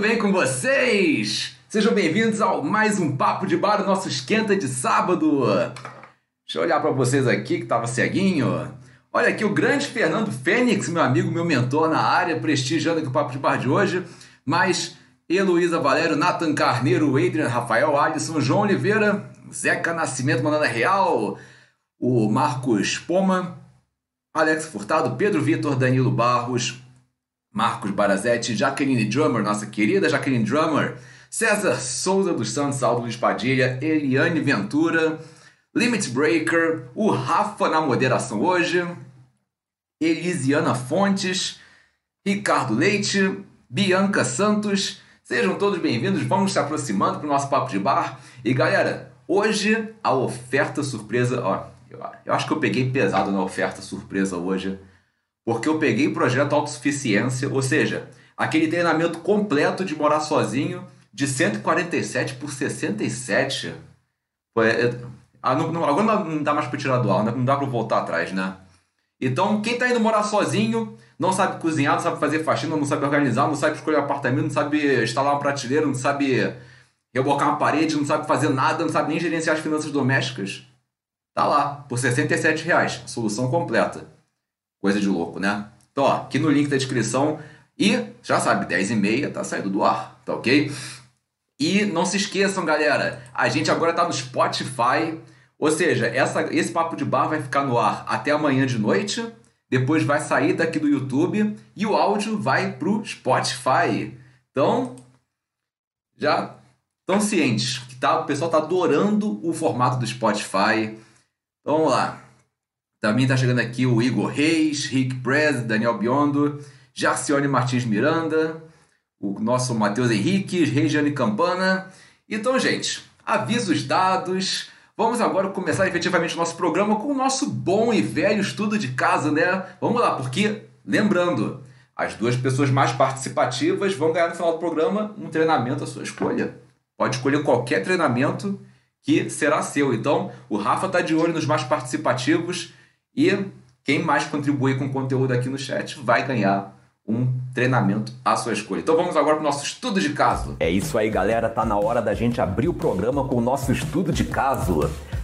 Bem com vocês? Sejam bem-vindos ao mais um Papo de Bar, o nosso esquenta de sábado. Deixa eu olhar para vocês aqui que tava ceguinho. Olha aqui o grande Fernando Fênix, meu amigo, meu mentor na área, prestigiando aqui o Papo de Bar de hoje. Mas Heloísa Valério, Nathan Carneiro, Adrian Rafael Alisson, João Oliveira, Zeca Nascimento mandando a real, o Marcos Poma, Alex Furtado, Pedro Vitor, Danilo Barros, Marcos Barazetti, Jaqueline Drummer, nossa querida Jaqueline Drummer, César Souza dos Santos, Aldo Padilha, Eliane Ventura, Limit Breaker, o Rafa na moderação hoje, Elisiana Fontes, Ricardo Leite, Bianca Santos, sejam todos bem-vindos, vamos se aproximando para o nosso papo de bar. E galera, hoje a oferta surpresa, ó, eu acho que eu peguei pesado na oferta surpresa hoje, porque eu peguei o projeto autossuficiência, ou seja, aquele treinamento completo de morar sozinho de 147 por 67. Pô, é- ah, não- não- agora não dá mais para tirar do ar, não dá para voltar atrás, né? Então, quem tá indo morar sozinho, não sabe cozinhar, não sabe fazer faxina, não sabe organizar, não sabe escolher apartamento, não sabe instalar uma prateleira, não sabe rebocar uma parede, não sabe fazer nada, não sabe nem gerenciar as finanças domésticas, tá lá, por 67 reais, solução completa. Coisa de louco, né? Então, ó, aqui no link da descrição. E, já sabe, 10 e meia tá saindo do ar, tá ok? E não se esqueçam, galera, a gente agora tá no Spotify. Ou seja, essa, esse papo de bar vai ficar no ar até amanhã de noite. Depois vai sair daqui do YouTube e o áudio vai pro Spotify. Então, já estão cientes que tá, o pessoal tá adorando o formato do Spotify. Então vamos lá. Também tá chegando aqui o Igor Reis, Rick Prez, Daniel Biondo, Jarcione Martins Miranda, o nosso Matheus Henrique, Regiane Campana. Então, gente, avisos dados. Vamos agora começar efetivamente o nosso programa com o nosso bom e velho estudo de casa, né? Vamos lá, porque, lembrando, as duas pessoas mais participativas vão ganhar no final do programa um treinamento à sua escolha. Pode escolher qualquer treinamento que será seu. Então, o Rafa tá de olho nos mais participativos e quem mais contribuir com conteúdo aqui no chat vai ganhar um treinamento à sua escolha. Então vamos agora para o nosso estudo de caso. É isso aí, galera. Tá na hora da gente abrir o programa com o nosso estudo de caso.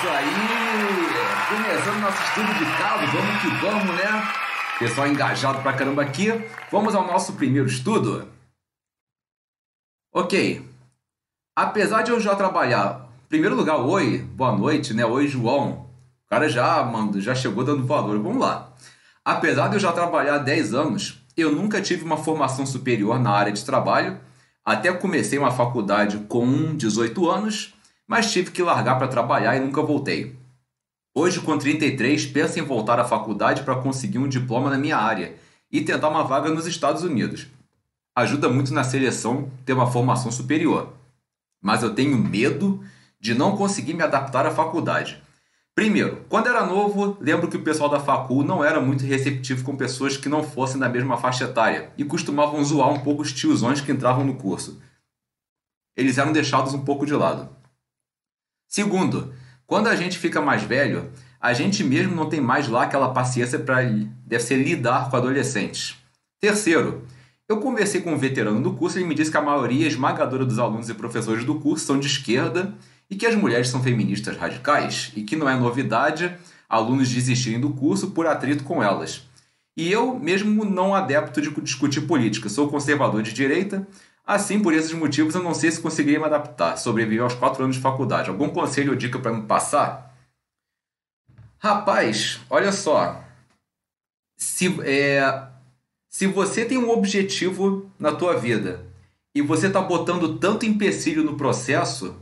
Isso aí! Começando nosso estudo de caso, vamos que vamos, né? Pessoal engajado pra caramba aqui. Vamos ao nosso primeiro estudo. Ok. Apesar de eu já trabalhar. Primeiro lugar, oi, boa noite, né? Oi, João. O cara já, mano, já chegou dando valor. Vamos lá. Apesar de eu já trabalhar há 10 anos, eu nunca tive uma formação superior na área de trabalho. Até comecei uma faculdade com 18 anos, mas tive que largar para trabalhar e nunca voltei. Hoje, com 33, penso em voltar à faculdade para conseguir um diploma na minha área e tentar uma vaga nos Estados Unidos. Ajuda muito na seleção ter uma formação superior. Mas eu tenho medo de não conseguir me adaptar à faculdade, Primeiro, quando era novo, lembro que o pessoal da facul não era muito receptivo com pessoas que não fossem da mesma faixa etária e costumavam zoar um pouco os tiozões que entravam no curso. Eles eram deixados um pouco de lado. Segundo, quando a gente fica mais velho, a gente mesmo não tem mais lá aquela paciência para deve ser lidar com adolescentes. Terceiro, eu conversei com um veterano do curso e ele me disse que a maioria esmagadora dos alunos e professores do curso são de esquerda e que as mulheres são feministas radicais e que não é novidade alunos desistirem do curso por atrito com elas. E eu, mesmo não adepto de discutir política, sou conservador de direita, assim por esses motivos eu não sei se conseguiria me adaptar, sobreviver aos quatro anos de faculdade. Algum conselho ou dica para me passar? Rapaz, olha só. Se, é, se você tem um objetivo na tua vida e você está botando tanto empecilho no processo,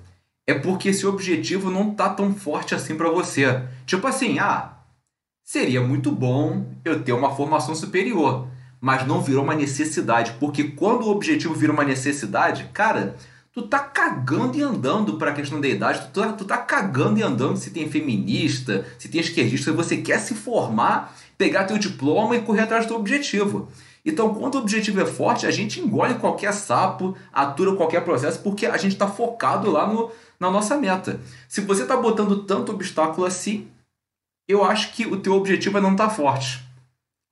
é porque esse objetivo não tá tão forte assim para você. Tipo assim, ah, seria muito bom eu ter uma formação superior, mas não virou uma necessidade, porque quando o objetivo vira uma necessidade, cara, tu tá cagando e andando para a questão da idade, tu tá, tu tá cagando e andando se tem feminista, se tem esquerdista, você quer se formar, pegar teu diploma e correr atrás do objetivo. Então, quando o objetivo é forte, a gente engole qualquer sapo, atura qualquer processo, porque a gente está focado lá no, na nossa meta. Se você está botando tanto obstáculo assim, eu acho que o teu objetivo é não estar tá forte.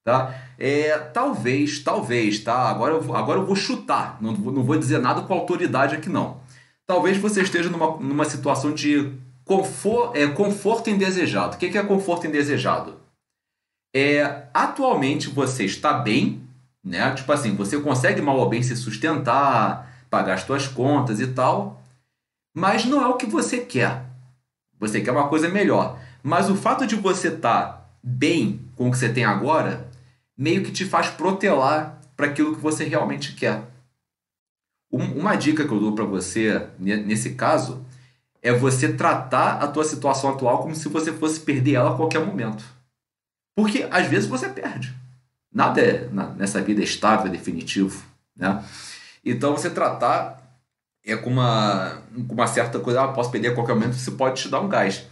Tá? É, talvez, talvez, tá? Agora eu, agora eu vou chutar, não, não vou dizer nada com autoridade aqui não. Talvez você esteja numa, numa situação de confor, é, conforto indesejado. O que é conforto indesejado? É, atualmente você está bem, né? Tipo assim, você consegue mal ou bem se sustentar, pagar as suas contas e tal, mas não é o que você quer. Você quer uma coisa melhor. Mas o fato de você estar tá bem com o que você tem agora, meio que te faz protelar para aquilo que você realmente quer. Uma dica que eu dou para você nesse caso é você tratar a tua situação atual como se você fosse perder ela a qualquer momento. Porque às vezes você perde. Nada é, nessa vida é estável, é definitivo. Né? Então você tratar é com uma, com uma certa coisa, ah, posso perder a qualquer momento, isso pode te dar um gás.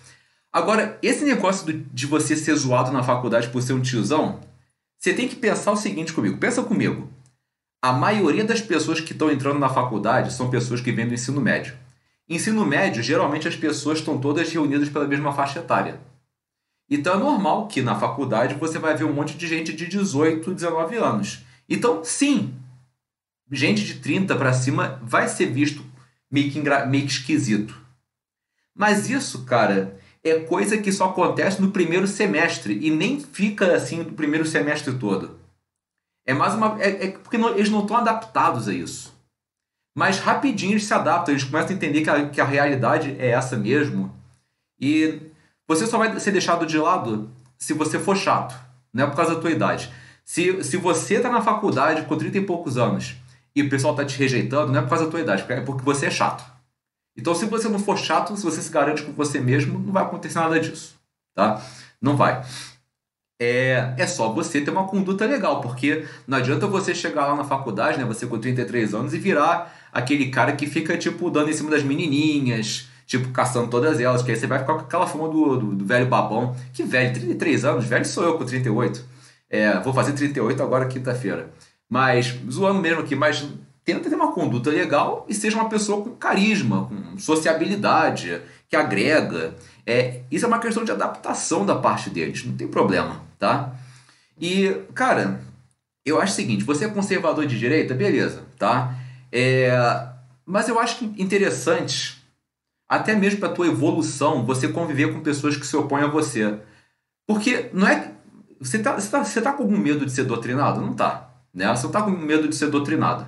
Agora, esse negócio de você ser zoado na faculdade por ser um tiozão, você tem que pensar o seguinte comigo. Pensa comigo. A maioria das pessoas que estão entrando na faculdade são pessoas que vêm do ensino médio. Ensino médio, geralmente as pessoas estão todas reunidas pela mesma faixa etária. Então é normal que na faculdade você vai ver um monte de gente de 18, 19 anos. Então, sim, gente de 30 para cima vai ser visto meio que, meio que esquisito. Mas isso, cara, é coisa que só acontece no primeiro semestre e nem fica assim no primeiro semestre todo. É mais uma. É, é porque não, eles não estão adaptados a isso. Mas rapidinho eles se adaptam, eles começam a entender que a, que a realidade é essa mesmo. E você só vai ser deixado de lado se você for chato. Não é por causa da tua idade. Se, se você está na faculdade com 30 e poucos anos e o pessoal tá te rejeitando, não é por causa da tua idade, é porque você é chato. Então, se você não for chato, se você se garante com você mesmo, não vai acontecer nada disso, tá? Não vai. É, é só você ter uma conduta legal, porque não adianta você chegar lá na faculdade, né, você com 33 anos, e virar aquele cara que fica, tipo, dando em cima das menininhas, tipo, caçando todas elas, que aí você vai ficar com aquela fama do, do, do velho babão. Que velho, 33 anos, velho sou eu com 38. É, vou fazer 38 agora quinta-feira. Mas, zoando mesmo aqui, mas tenta ter uma conduta legal e seja uma pessoa com carisma, com sociabilidade, que agrega. É, isso é uma questão de adaptação da parte deles, não tem problema, tá? E, cara, eu acho o seguinte, você é conservador de direita, beleza, tá? É, mas eu acho interessante, até mesmo para tua evolução, você conviver com pessoas que se opõem a você. Porque não é. Você tá, você, tá, você tá com algum medo de ser doutrinado? Não tá. Né? Você não está com medo de ser doutrinado.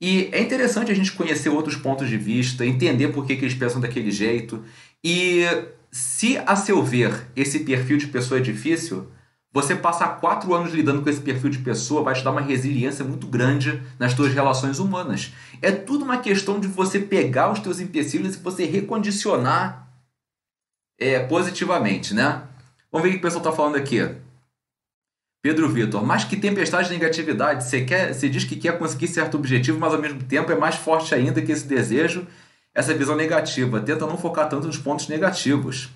E é interessante a gente conhecer outros pontos de vista, entender por que, que eles pensam daquele jeito. E se, a seu ver, esse perfil de pessoa é difícil, você passar quatro anos lidando com esse perfil de pessoa vai te dar uma resiliência muito grande nas suas relações humanas. É tudo uma questão de você pegar os teus empecilhos e você recondicionar é, positivamente, né? Vamos ver o que o pessoal está falando aqui. Pedro Vitor, mas que tempestade de negatividade. Você, quer, você diz que quer conseguir certo objetivo, mas ao mesmo tempo é mais forte ainda que esse desejo, essa visão negativa. Tenta não focar tanto nos pontos negativos.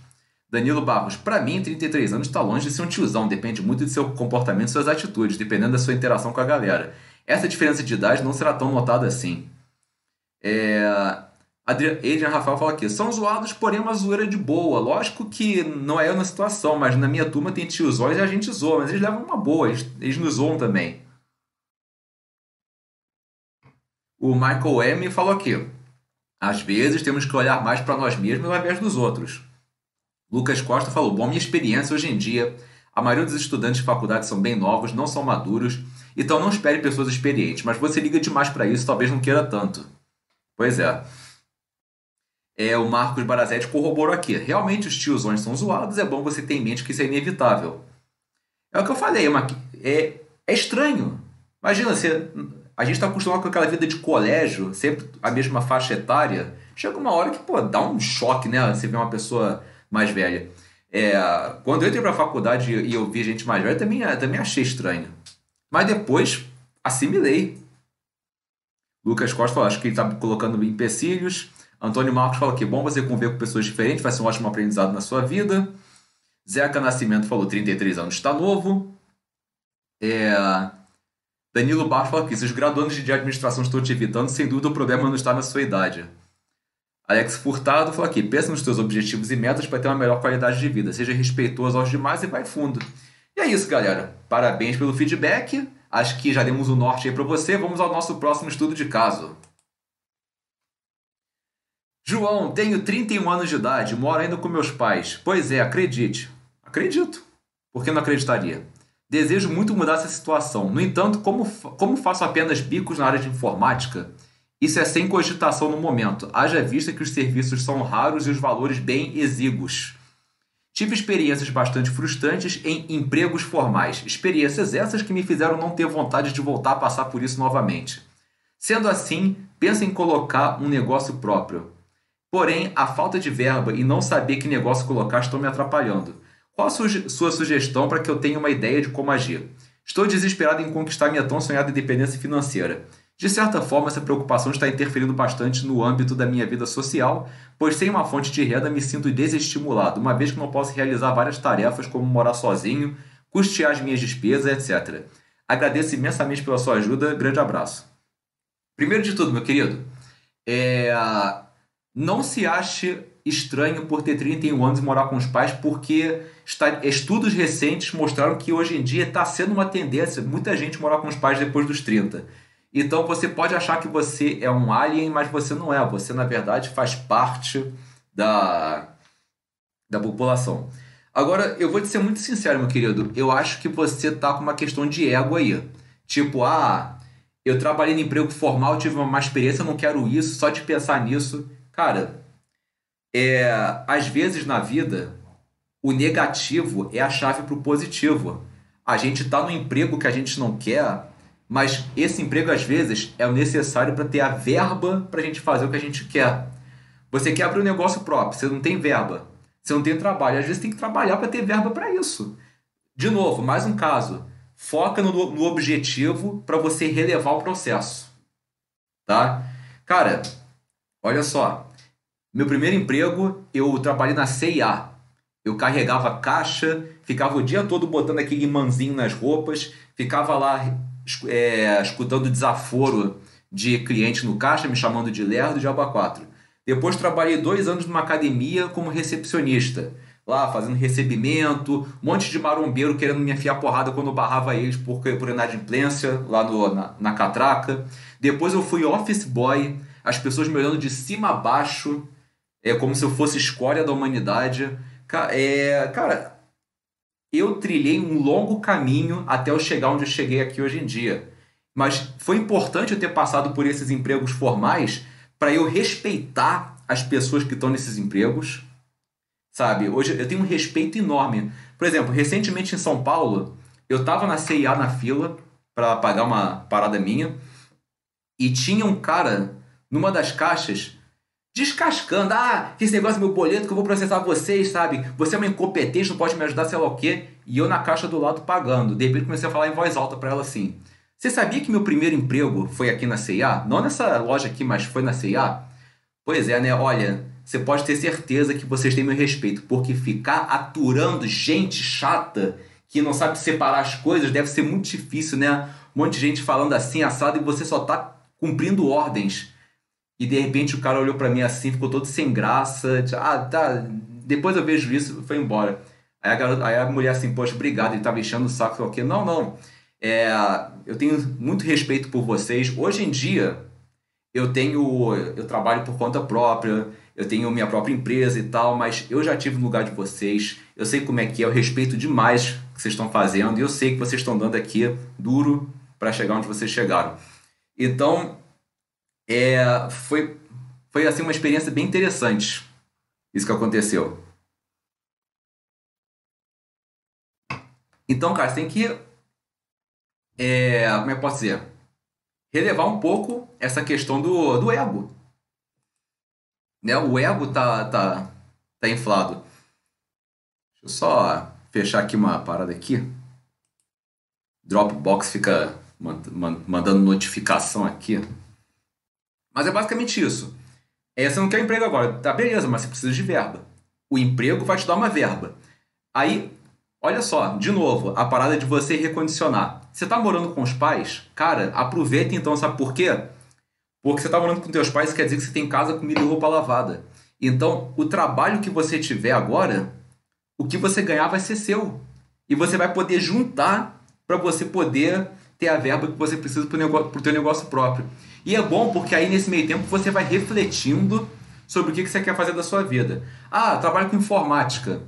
Danilo Barros, para mim, 33 anos está longe de ser um tiozão, depende muito de seu comportamento e suas atitudes, dependendo da sua interação com a galera. Essa diferença de idade não será tão notada assim. É... Adrian Rafael fala aqui, são zoados, porém uma zoeira de boa. Lógico que não é eu na situação, mas na minha turma tem tiozões e a gente zoa, mas eles levam uma boa, eles, eles nos zoam também. O Michael M falou aqui, às vezes temos que olhar mais para nós mesmos ao invés dos outros. Lucas Costa falou: Bom, minha experiência hoje em dia, a maioria dos estudantes de faculdade são bem novos, não são maduros, então não espere pessoas experientes, mas você liga demais para isso, talvez não queira tanto. Pois é. É, o Marcos Barazetti corroborou aqui. Realmente os tiozões são zoados, é bom você ter em mente que isso é inevitável. É o que eu falei, é, uma, é, é estranho. Imagina, você, a gente está acostumado com aquela vida de colégio, sempre a mesma faixa etária. Chega uma hora que, pô, dá um choque, né? Você vê uma pessoa mais velha. É, quando eu entrei para a faculdade e eu vi gente mais velha, também, também achei estranho. Mas depois assimilei. Lucas Costa acho que ele está colocando empecilhos. Antônio Marcos fala que bom você conviver com pessoas diferentes, vai ser um ótimo aprendizado na sua vida. Zeca Nascimento falou 33 anos, está novo. É... Danilo Barros fala que se os graduandos de administração estão te evitando, sem dúvida o problema não está na sua idade. Alex Furtado falou aqui: pensa nos teus objetivos e metas para ter uma melhor qualidade de vida. Seja respeitoso aos demais e vai fundo. E é isso, galera. Parabéns pelo feedback. Acho que já demos o norte aí para você. Vamos ao nosso próximo estudo de caso. João, tenho 31 anos de idade, moro ainda com meus pais. Pois é, acredite. Acredito. Por que não acreditaria? Desejo muito mudar essa situação. No entanto, como, como faço apenas bicos na área de informática, isso é sem cogitação no momento, haja vista que os serviços são raros e os valores bem exíguos. Tive experiências bastante frustrantes em empregos formais, experiências essas que me fizeram não ter vontade de voltar a passar por isso novamente. Sendo assim, penso em colocar um negócio próprio. Porém, a falta de verba e não saber que negócio colocar estão me atrapalhando. Qual a sua sugestão para que eu tenha uma ideia de como agir? Estou desesperado em conquistar minha tão sonhada independência financeira. De certa forma, essa preocupação está interferindo bastante no âmbito da minha vida social, pois sem uma fonte de renda me sinto desestimulado, uma vez que não posso realizar várias tarefas como morar sozinho, custear as minhas despesas, etc. Agradeço imensamente pela sua ajuda, grande abraço. Primeiro de tudo, meu querido, é... não se ache estranho por ter 31 anos e morar com os pais, porque estudos recentes mostraram que hoje em dia está sendo uma tendência muita gente morar com os pais depois dos 30. Então você pode achar que você é um alien, mas você não é. Você, na verdade, faz parte da, da população. Agora, eu vou te ser muito sincero, meu querido. Eu acho que você tá com uma questão de ego aí. Tipo, ah, eu trabalhei no emprego formal, tive uma má experiência, não quero isso, só de pensar nisso. Cara, é, às vezes na vida, o negativo é a chave para o positivo. A gente tá no emprego que a gente não quer mas esse emprego, às vezes, é o necessário para ter a verba para a gente fazer o que a gente quer. Você quer abrir um negócio próprio, você não tem verba, você não tem trabalho. Às vezes tem que trabalhar para ter verba para isso. De novo, mais um caso. Foca no, no objetivo para você relevar o processo. Tá? Cara, olha só. Meu primeiro emprego, eu trabalhei na CIA. Eu carregava caixa, ficava o dia todo botando aquele imãzinho nas roupas, ficava lá é, escutando desaforo de cliente no caixa, me chamando de lerdo de aba 4. Depois trabalhei dois anos numa academia como recepcionista, lá fazendo recebimento, um monte de marombeiro querendo me enfiar porrada quando barrava eles por, por inadimplência lá no, na, na catraca. Depois eu fui office boy, as pessoas me olhando de cima a baixo, é como se eu fosse escória da humanidade. É, cara, eu trilhei um longo caminho até eu chegar onde eu cheguei aqui hoje em dia. Mas foi importante eu ter passado por esses empregos formais para eu respeitar as pessoas que estão nesses empregos. Sabe? Hoje eu tenho um respeito enorme. Por exemplo, recentemente em São Paulo, eu estava na CIA na fila para pagar uma parada minha e tinha um cara numa das caixas descascando. Ah, esse negócio é meu boleto que eu vou processar vocês, sabe? Você é uma incompetente, não pode me ajudar, sei lá o quê. E eu na caixa do lado pagando. De repente comecei a falar em voz alta para ela assim. Você sabia que meu primeiro emprego foi aqui na CIA? Não nessa loja aqui, mas foi na CIA? Pois é, né? Olha, você pode ter certeza que vocês têm meu respeito, porque ficar aturando gente chata que não sabe separar as coisas deve ser muito difícil, né? Um monte de gente falando assim, assado, e você só tá cumprindo ordens. E de repente o cara olhou para mim assim, ficou todo sem graça. Ah, tá. Depois eu vejo isso, foi embora. Aí a, garota, aí a mulher assim, poxa, obrigado, ele tava enchendo o saco, o quê? Não, não. É, eu tenho muito respeito por vocês. Hoje em dia, eu tenho. Eu trabalho por conta própria, eu tenho minha própria empresa e tal, mas eu já tive no lugar de vocês, eu sei como é que é, eu respeito demais o que vocês estão fazendo e eu sei que vocês estão dando aqui duro para chegar onde vocês chegaram. Então, é, foi, foi assim uma experiência bem interessante isso que aconteceu. Então, cara, você tem que. É, como é que posso dizer? Relevar um pouco essa questão do, do ego. Né? O ego tá, tá, tá inflado. Deixa eu só fechar aqui uma parada aqui. Dropbox fica mandando notificação aqui. Mas é basicamente isso. É, você não quer emprego agora. Tá, beleza, mas você precisa de verba. O emprego vai te dar uma verba. Aí, olha só, de novo, a parada de você recondicionar. Você tá morando com os pais? Cara, aproveita então, sabe por quê? Porque você tá morando com teus pais quer dizer que você tem casa, comida e roupa lavada. Então, o trabalho que você tiver agora, o que você ganhar vai ser seu. E você vai poder juntar para você poder ter a verba que você precisa para o teu negócio próprio. E é bom porque aí nesse meio tempo você vai refletindo sobre o que você quer fazer da sua vida. Ah, trabalho com informática.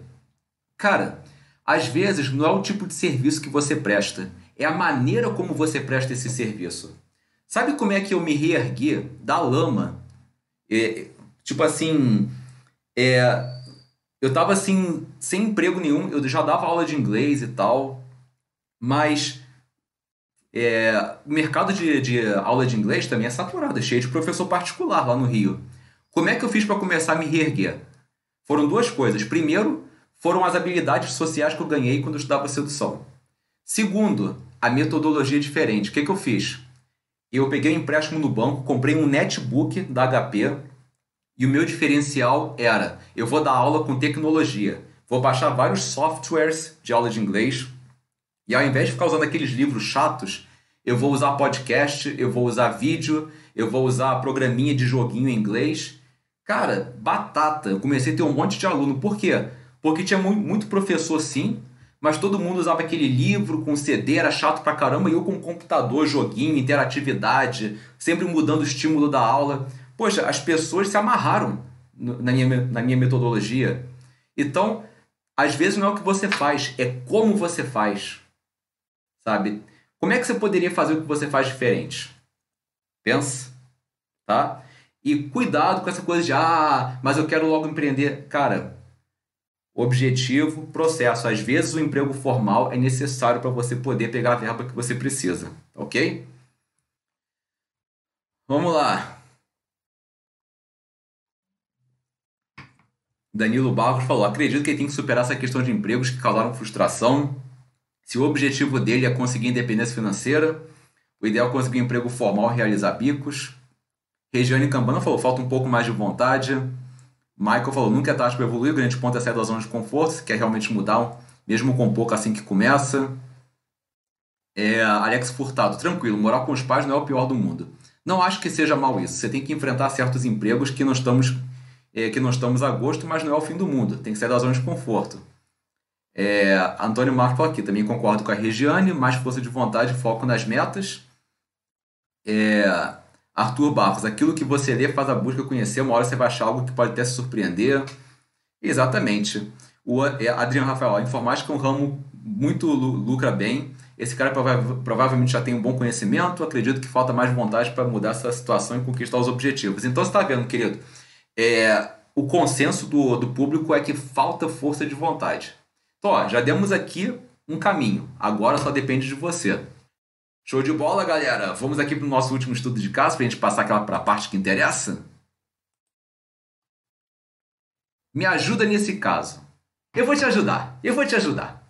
Cara, às vezes não é o tipo de serviço que você presta, é a maneira como você presta esse serviço. Sabe como é que eu me reergui da lama? É, tipo assim, é, eu tava assim, sem emprego nenhum, eu já dava aula de inglês e tal, mas é, o mercado de, de aula de inglês também é saturado, é cheio de professor particular lá no Rio. Como é que eu fiz para começar a me reerguer? Foram duas coisas. Primeiro, foram as habilidades sociais que eu ganhei quando eu estudava sedução. Segundo, a metodologia diferente. O que, que eu fiz? Eu peguei um empréstimo no banco, comprei um netbook da HP e o meu diferencial era: eu vou dar aula com tecnologia, vou baixar vários softwares de aula de inglês e ao invés de ficar usando aqueles livros chatos, eu vou usar podcast, eu vou usar vídeo, eu vou usar programinha de joguinho em inglês. Cara, batata. Eu comecei a ter um monte de aluno. Por quê? Porque tinha muito professor sim, mas todo mundo usava aquele livro com CD, era chato pra caramba, e eu com computador, joguinho, interatividade, sempre mudando o estímulo da aula. Poxa, as pessoas se amarraram na minha, na minha metodologia. Então, às vezes não é o que você faz, é como você faz sabe? Como é que você poderia fazer o que você faz diferente? Pensa, tá? E cuidado com essa coisa de, ah, mas eu quero logo empreender. Cara, objetivo, processo. Às vezes o emprego formal é necessário para você poder pegar a verba que você precisa, ok? Vamos lá. Danilo Barros falou: acredito que tem que superar essa questão de empregos que causaram frustração se o objetivo dele é conseguir independência financeira, o ideal é conseguir um emprego formal e realizar bicos. Regiane Cambana falou, falta um pouco mais de vontade. Michael falou, nunca é tarde para evoluir, o grande ponto é sair da zona de conforto, se quer realmente mudar, mesmo com pouco assim que começa. É, Alex Furtado, tranquilo, morar com os pais não é o pior do mundo. Não acho que seja mal isso. Você tem que enfrentar certos empregos que não estamos, é, que não estamos a gosto, mas não é o fim do mundo. Tem que sair da zona de conforto. É, Antônio Marco aqui, também concordo com a Regiane, mais força de vontade, foco nas metas. É, Arthur Barros, aquilo que você lê faz a busca conhecer, uma hora você vai achar algo que pode até se surpreender. Exatamente. O é, Adriano Rafael, a informática é um ramo muito lucra bem. Esse cara prova provavelmente já tem um bom conhecimento, acredito que falta mais vontade para mudar essa situação e conquistar os objetivos. Então você está vendo, querido, é, o consenso do, do público é que falta força de vontade. Então, ó, já demos aqui um caminho. Agora só depende de você. Show de bola, galera! Vamos aqui para o nosso último estudo de caso, para a gente passar aquela para a parte que interessa? Me ajuda nesse caso. Eu vou te ajudar, eu vou te ajudar.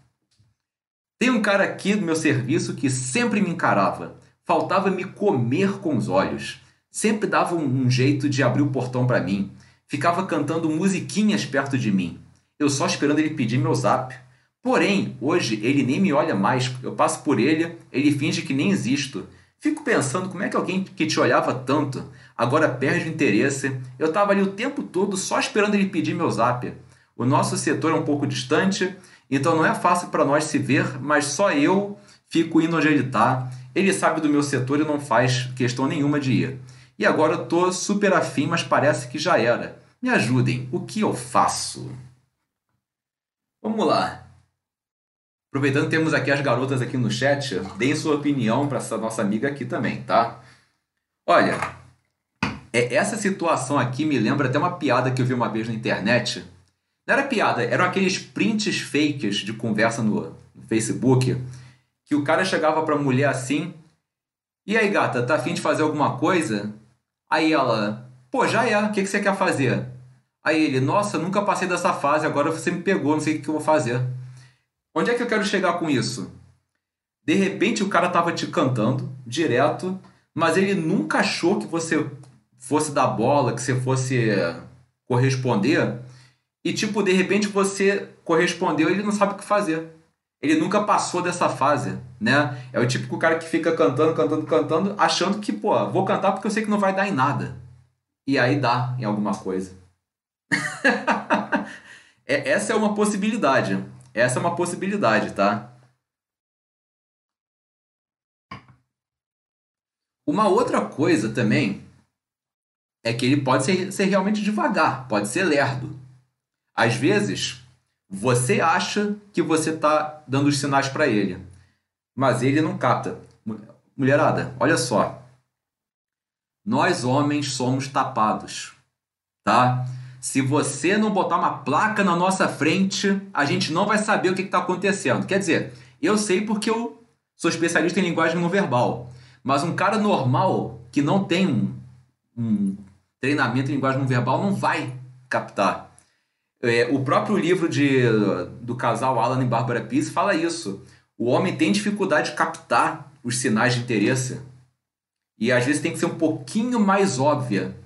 Tem um cara aqui do meu serviço que sempre me encarava. Faltava me comer com os olhos. Sempre dava um jeito de abrir o portão para mim. ficava cantando musiquinhas perto de mim. Eu só esperando ele pedir meu zap. Porém, hoje ele nem me olha mais. Eu passo por ele, ele finge que nem existo. Fico pensando como é que alguém que te olhava tanto agora perde o interesse. Eu estava ali o tempo todo só esperando ele pedir meu zap. O nosso setor é um pouco distante, então não é fácil para nós se ver, mas só eu fico indo onde ele está. Ele sabe do meu setor e não faz questão nenhuma de ir. E agora eu tô super afim, mas parece que já era. Me ajudem, o que eu faço? Vamos lá. Aproveitando temos aqui as garotas aqui no chat, deem sua opinião para essa nossa amiga aqui também, tá? Olha, é, essa situação aqui me lembra até uma piada que eu vi uma vez na internet. Não era piada, eram aqueles prints fakes de conversa no, no Facebook que o cara chegava pra mulher assim: E aí, gata, tá afim de fazer alguma coisa? Aí ela: Pô, já é, o que, que você quer fazer? Aí ele: Nossa, nunca passei dessa fase, agora você me pegou, não sei o que eu vou fazer. Onde é que eu quero chegar com isso? De repente o cara tava te cantando direto, mas ele nunca achou que você fosse dar bola, que você fosse corresponder. E tipo, de repente você correspondeu e ele não sabe o que fazer. Ele nunca passou dessa fase, né? É o típico cara que fica cantando, cantando, cantando, achando que, pô, vou cantar porque eu sei que não vai dar em nada. E aí dá em alguma coisa. é, essa é uma possibilidade. Essa é uma possibilidade, tá? Uma outra coisa também é que ele pode ser, ser realmente devagar, pode ser lerdo. Às vezes, você acha que você está dando os sinais para ele, mas ele não capta. Mulherada, olha só. Nós homens somos tapados, tá? Se você não botar uma placa na nossa frente, a gente não vai saber o que está acontecendo. Quer dizer, eu sei porque eu sou especialista em linguagem não verbal. Mas um cara normal que não tem um, um treinamento em linguagem não verbal não vai captar. É, o próprio livro de, do casal Alan e Barbara Pease fala isso. O homem tem dificuldade de captar os sinais de interesse. E às vezes tem que ser um pouquinho mais óbvia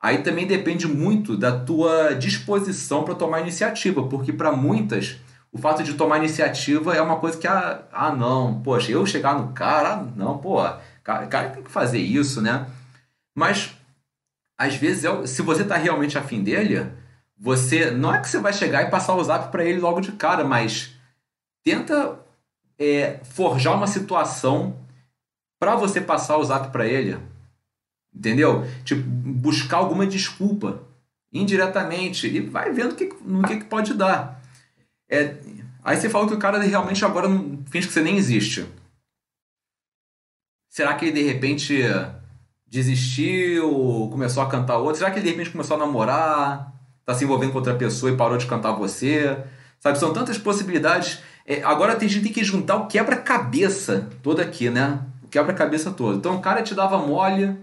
Aí também depende muito da tua disposição para tomar iniciativa, porque para muitas o fato de tomar iniciativa é uma coisa que ah, ah não, poxa, eu chegar no cara, ah, não, pô, cara, cara tem que fazer isso, né? Mas às vezes é se você tá realmente afim dele, você não é que você vai chegar e passar o zap para ele logo de cara, mas tenta é, forjar uma situação para você passar o zap para ele Entendeu? Tipo, buscar alguma desculpa indiretamente e vai vendo que, no que, que pode dar. É, aí você fala que o cara realmente agora não finge que você nem existe. Será que ele de repente desistiu, começou a cantar outro? Será que ele de repente começou a namorar, tá se envolvendo com outra pessoa e parou de cantar você? Sabe, são tantas possibilidades. É, agora a gente tem que juntar o quebra-cabeça todo aqui, né? O quebra-cabeça todo. Então o cara te dava mole,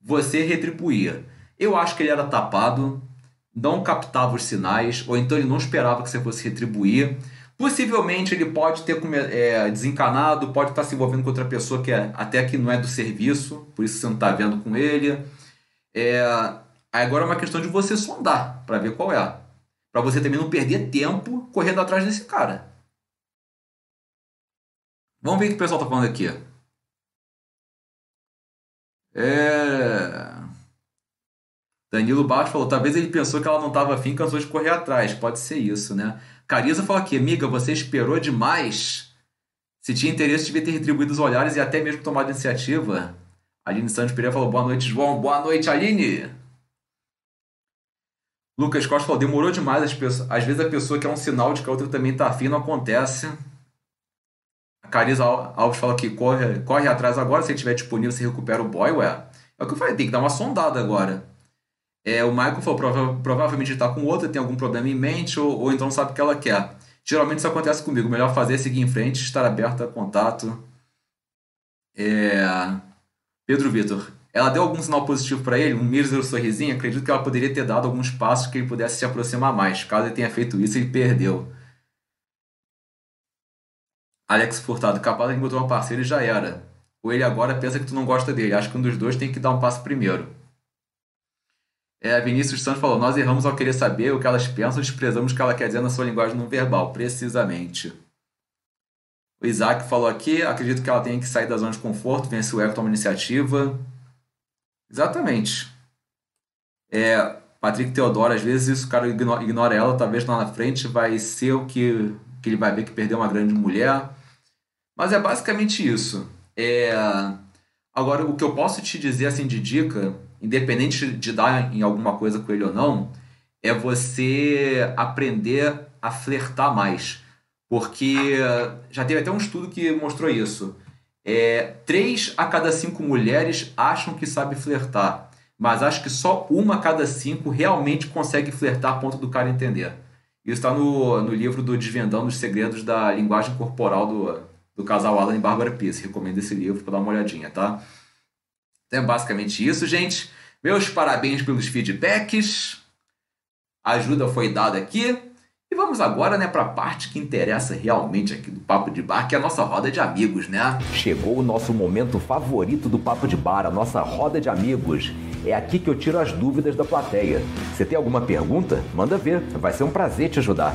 você retribuía. Eu acho que ele era tapado, não captava os sinais, ou então ele não esperava que você fosse retribuir. Possivelmente ele pode ter é, desencanado, pode estar se envolvendo com outra pessoa que é, até que não é do serviço, por isso você não está vendo com ele. É, agora é uma questão de você sondar para ver qual é. Para você também não perder tempo correndo atrás desse cara. Vamos ver o que o pessoal está falando aqui. É... Danilo Barros falou, talvez ele pensou que ela não estava afim, cansou de correr atrás. Pode ser isso, né? Cariza falou aqui, amiga, você esperou demais. Se tinha interesse, devia ter retribuído os olhares e até mesmo tomado iniciativa. Aline Santos Pereira falou, boa noite, João. Boa noite, Aline. Lucas Costa falou, demorou demais. Às vezes a pessoa quer um sinal de que a outra também está afim, não acontece. Carisa Alves fala que corre, corre atrás agora, se ele estiver disponível, você recupera o boy, ué. É o que eu falei, tem que dar uma sondada agora. É, o Michael falou, prova, provavelmente está com outra, tem algum problema em mente, ou, ou então sabe o que ela quer. Geralmente isso acontece comigo. Melhor fazer é seguir em frente, estar aberto a contato. É... Pedro Vitor, ela deu algum sinal positivo para ele, um mísero sorrisinho? Acredito que ela poderia ter dado alguns passos que ele pudesse se aproximar mais. Caso ele tenha feito isso, ele perdeu. Alex Furtado, capaz de encontrar um parceiro e já era. Ou ele agora pensa que tu não gosta dele. Acho que um dos dois tem que dar um passo primeiro. É, Vinícius Santos falou: Nós erramos ao querer saber o que elas pensam, desprezamos o que ela quer dizer na sua linguagem não verbal, precisamente. O Isaac falou aqui: acredito que ela tenha que sair da zona de conforto, vencer o ego, toma iniciativa. Exatamente. É, Patrick Teodoro, às vezes isso o cara ignora, ignora ela, talvez lá na frente vai ser o que, que ele vai ver que perdeu uma grande mulher. Mas é basicamente isso. É... Agora, o que eu posso te dizer assim de dica, independente de dar em alguma coisa com ele ou não, é você aprender a flertar mais. Porque já teve até um estudo que mostrou isso. É, três a cada cinco mulheres acham que sabe flertar, mas acho que só uma a cada cinco realmente consegue flertar a ponto do cara entender. Isso está no, no livro do Desvendando os Segredos da Linguagem Corporal do, do casal Alan e Bárbara Pierce. Recomendo esse livro para dar uma olhadinha, tá? Então é basicamente isso, gente. Meus parabéns pelos feedbacks. A ajuda foi dada aqui. E vamos agora, né, para a parte que interessa realmente aqui do Papo de Bar, que é a nossa roda de amigos, né? Chegou o nosso momento favorito do Papo de Bar, a nossa roda de amigos. É aqui que eu tiro as dúvidas da plateia. Você tem alguma pergunta? Manda ver, vai ser um prazer te ajudar.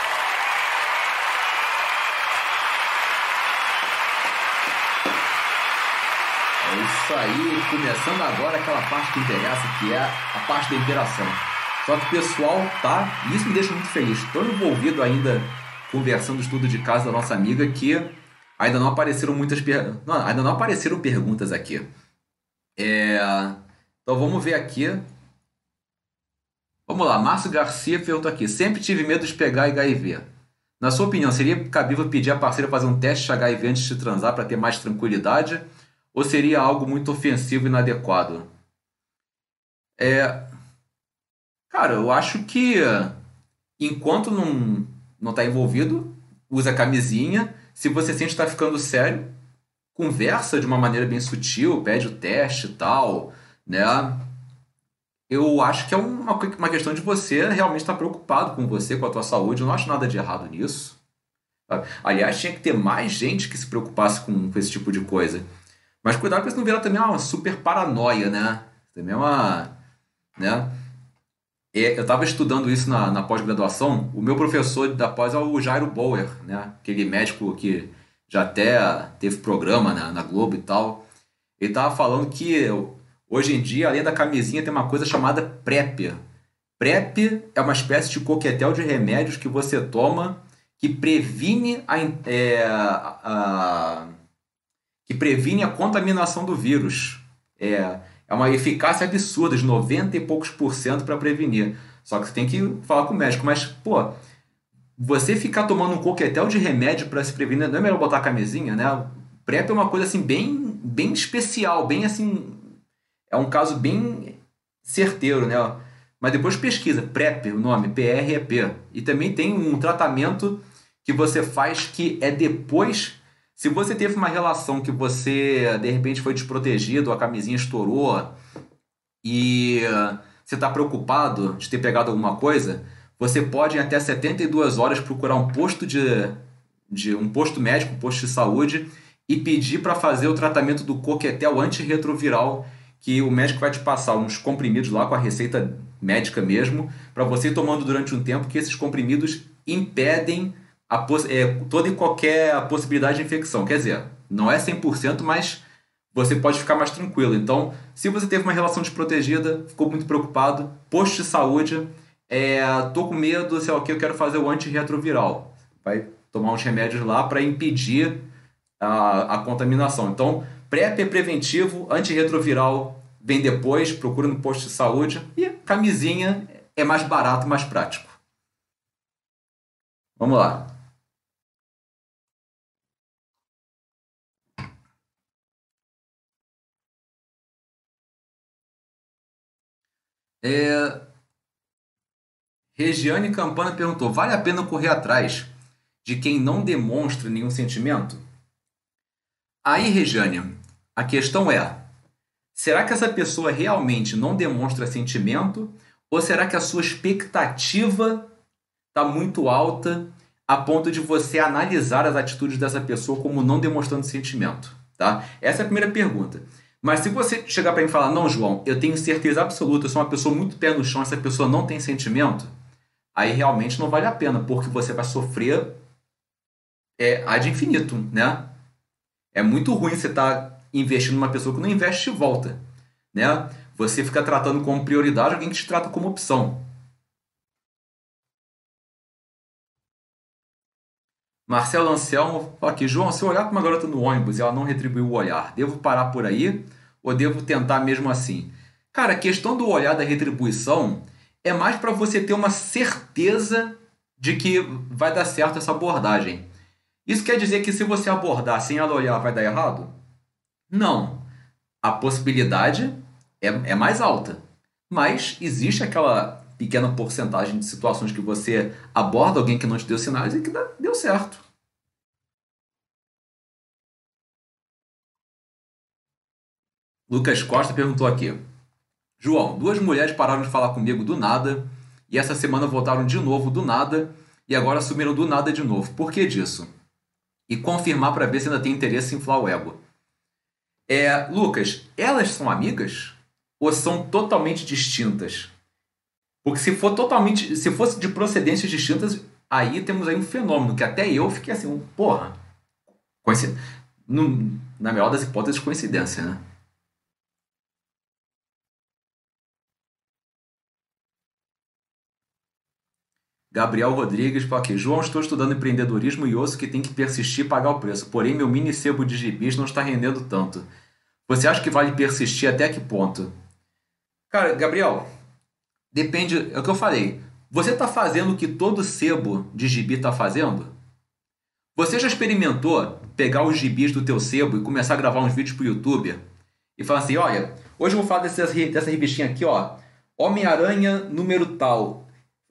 Isso aí, começando agora aquela parte que interessa, que é a parte da interação. Só que o pessoal tá, e isso me deixa muito feliz, tão envolvido ainda conversando estudo de casa da nossa amiga que ainda não apareceram muitas per... não, ainda não apareceram perguntas aqui. É... Então vamos ver aqui. Vamos lá, Márcio Garcia perguntou aqui: sempre tive medo de pegar HIV. Na sua opinião, seria cabível pedir a parceira fazer um teste de HIV antes de transar para ter mais tranquilidade? Ou seria algo muito ofensivo e inadequado? É. Cara, eu acho que enquanto não, não tá envolvido, usa camisinha. Se você sente que tá ficando sério, conversa de uma maneira bem sutil, pede o teste e tal, né? Eu acho que é uma, uma questão de você realmente estar tá preocupado com você, com a tua saúde. Eu não acho nada de errado nisso. Aliás, tinha que ter mais gente que se preocupasse com, com esse tipo de coisa. Mas cuidado para isso não virar também uma super paranoia, né? Também é uma. Né? Eu estava estudando isso na, na pós-graduação. O meu professor da pós é o Jairo Bauer, né? aquele médico que já até teve programa na, na Globo e tal. Ele estava falando que hoje em dia, além da camisinha, tem uma coisa chamada PrEP. PrEP é uma espécie de coquetel de remédios que você toma que previne a, é, a que previne a contaminação do vírus. É, é uma eficácia absurda, de 90 e poucos por cento para prevenir. Só que você tem que falar com o médico. Mas, pô, você ficar tomando um coquetel de remédio para se prevenir, não é melhor botar a camisinha, né? PrEP é uma coisa assim bem, bem especial, bem assim. É um caso bem certeiro, né? Mas depois pesquisa, PrEP, o nome, PREP. E também tem um tratamento que você faz que é depois se você teve uma relação que você de repente foi desprotegido, a camisinha estourou e você está preocupado de ter pegado alguma coisa, você pode em até 72 horas procurar um posto de, de um posto médico, um posto de saúde e pedir para fazer o tratamento do coquetel antirretroviral que o médico vai te passar uns comprimidos lá com a receita médica mesmo, para você ir tomando durante um tempo que esses comprimidos impedem é, toda e qualquer possibilidade de infecção. Quer dizer, não é 100%, mas você pode ficar mais tranquilo. Então, se você teve uma relação desprotegida, ficou muito preocupado, posto de saúde, é, tô com medo, sei lá o que, eu quero fazer o antirretroviral. Vai tomar uns remédios lá para impedir a, a contaminação. Então, PrEP é preventivo, antirretroviral vem depois, procura no posto de saúde e camisinha é mais barato mais prático. Vamos lá. É... Regiane Campana perguntou: vale a pena correr atrás de quem não demonstra nenhum sentimento? Aí, Regiane, a questão é: será que essa pessoa realmente não demonstra sentimento? Ou será que a sua expectativa está muito alta a ponto de você analisar as atitudes dessa pessoa como não demonstrando sentimento? Tá? Essa é a primeira pergunta. Mas se você chegar para mim e falar, não, João, eu tenho certeza absoluta, eu sou uma pessoa muito pé no chão, essa pessoa não tem sentimento, aí realmente não vale a pena, porque você vai sofrer é, ad infinito, né? É muito ruim você estar tá investindo numa pessoa que não investe de volta, né? Você fica tratando como prioridade alguém que te trata como opção. Marcelo Anselmo fala aqui, João, se eu olhar para uma garota no ônibus e ela não retribuiu o olhar, devo parar por aí ou devo tentar mesmo assim? Cara, a questão do olhar da retribuição é mais para você ter uma certeza de que vai dar certo essa abordagem. Isso quer dizer que se você abordar sem ela olhar vai dar errado? Não. A possibilidade é, é mais alta. Mas existe aquela pequena porcentagem de situações que você aborda alguém que não te deu sinais e que deu certo. Lucas Costa perguntou aqui: João, duas mulheres pararam de falar comigo do nada e essa semana voltaram de novo do nada e agora sumiram do nada de novo. Por que disso? E confirmar para ver se ainda tem interesse em inflar o ego. É, Lucas, elas são amigas ou são totalmente distintas? Porque se for totalmente, se fosse de procedências distintas, aí temos aí um fenômeno que até eu fiquei assim, porra, coincid... no, na melhor das hipóteses, coincidência, né? Gabriel Rodrigues fala aqui. João, estou estudando empreendedorismo e ouço que tem que persistir e pagar o preço. Porém, meu mini sebo de gibis não está rendendo tanto. Você acha que vale persistir até que ponto? Cara, Gabriel, Depende, é o que eu falei. Você está fazendo o que todo sebo de gibi está fazendo? Você já experimentou pegar os gibis do teu sebo e começar a gravar uns vídeos para o YouTube? E falar assim, olha, hoje eu vou falar dessa, dessa revistinha aqui, ó. Homem-Aranha número tal.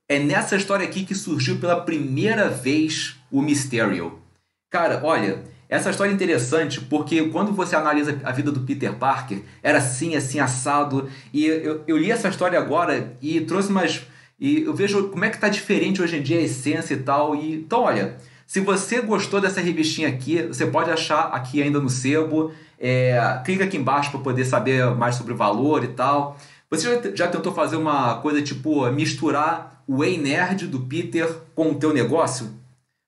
É nessa história aqui que surgiu pela primeira vez o Mysterio. Cara, olha, essa história é interessante porque quando você analisa a vida do Peter Parker, era assim, assim, assado. E eu, eu li essa história agora e trouxe mais. E eu vejo como é que tá diferente hoje em dia a essência e tal. E, então, olha, se você gostou dessa revistinha aqui, você pode achar aqui ainda no sebo. É, clica aqui embaixo para poder saber mais sobre o valor e tal. Você já, já tentou fazer uma coisa tipo misturar o Way Nerd do Peter com o teu negócio?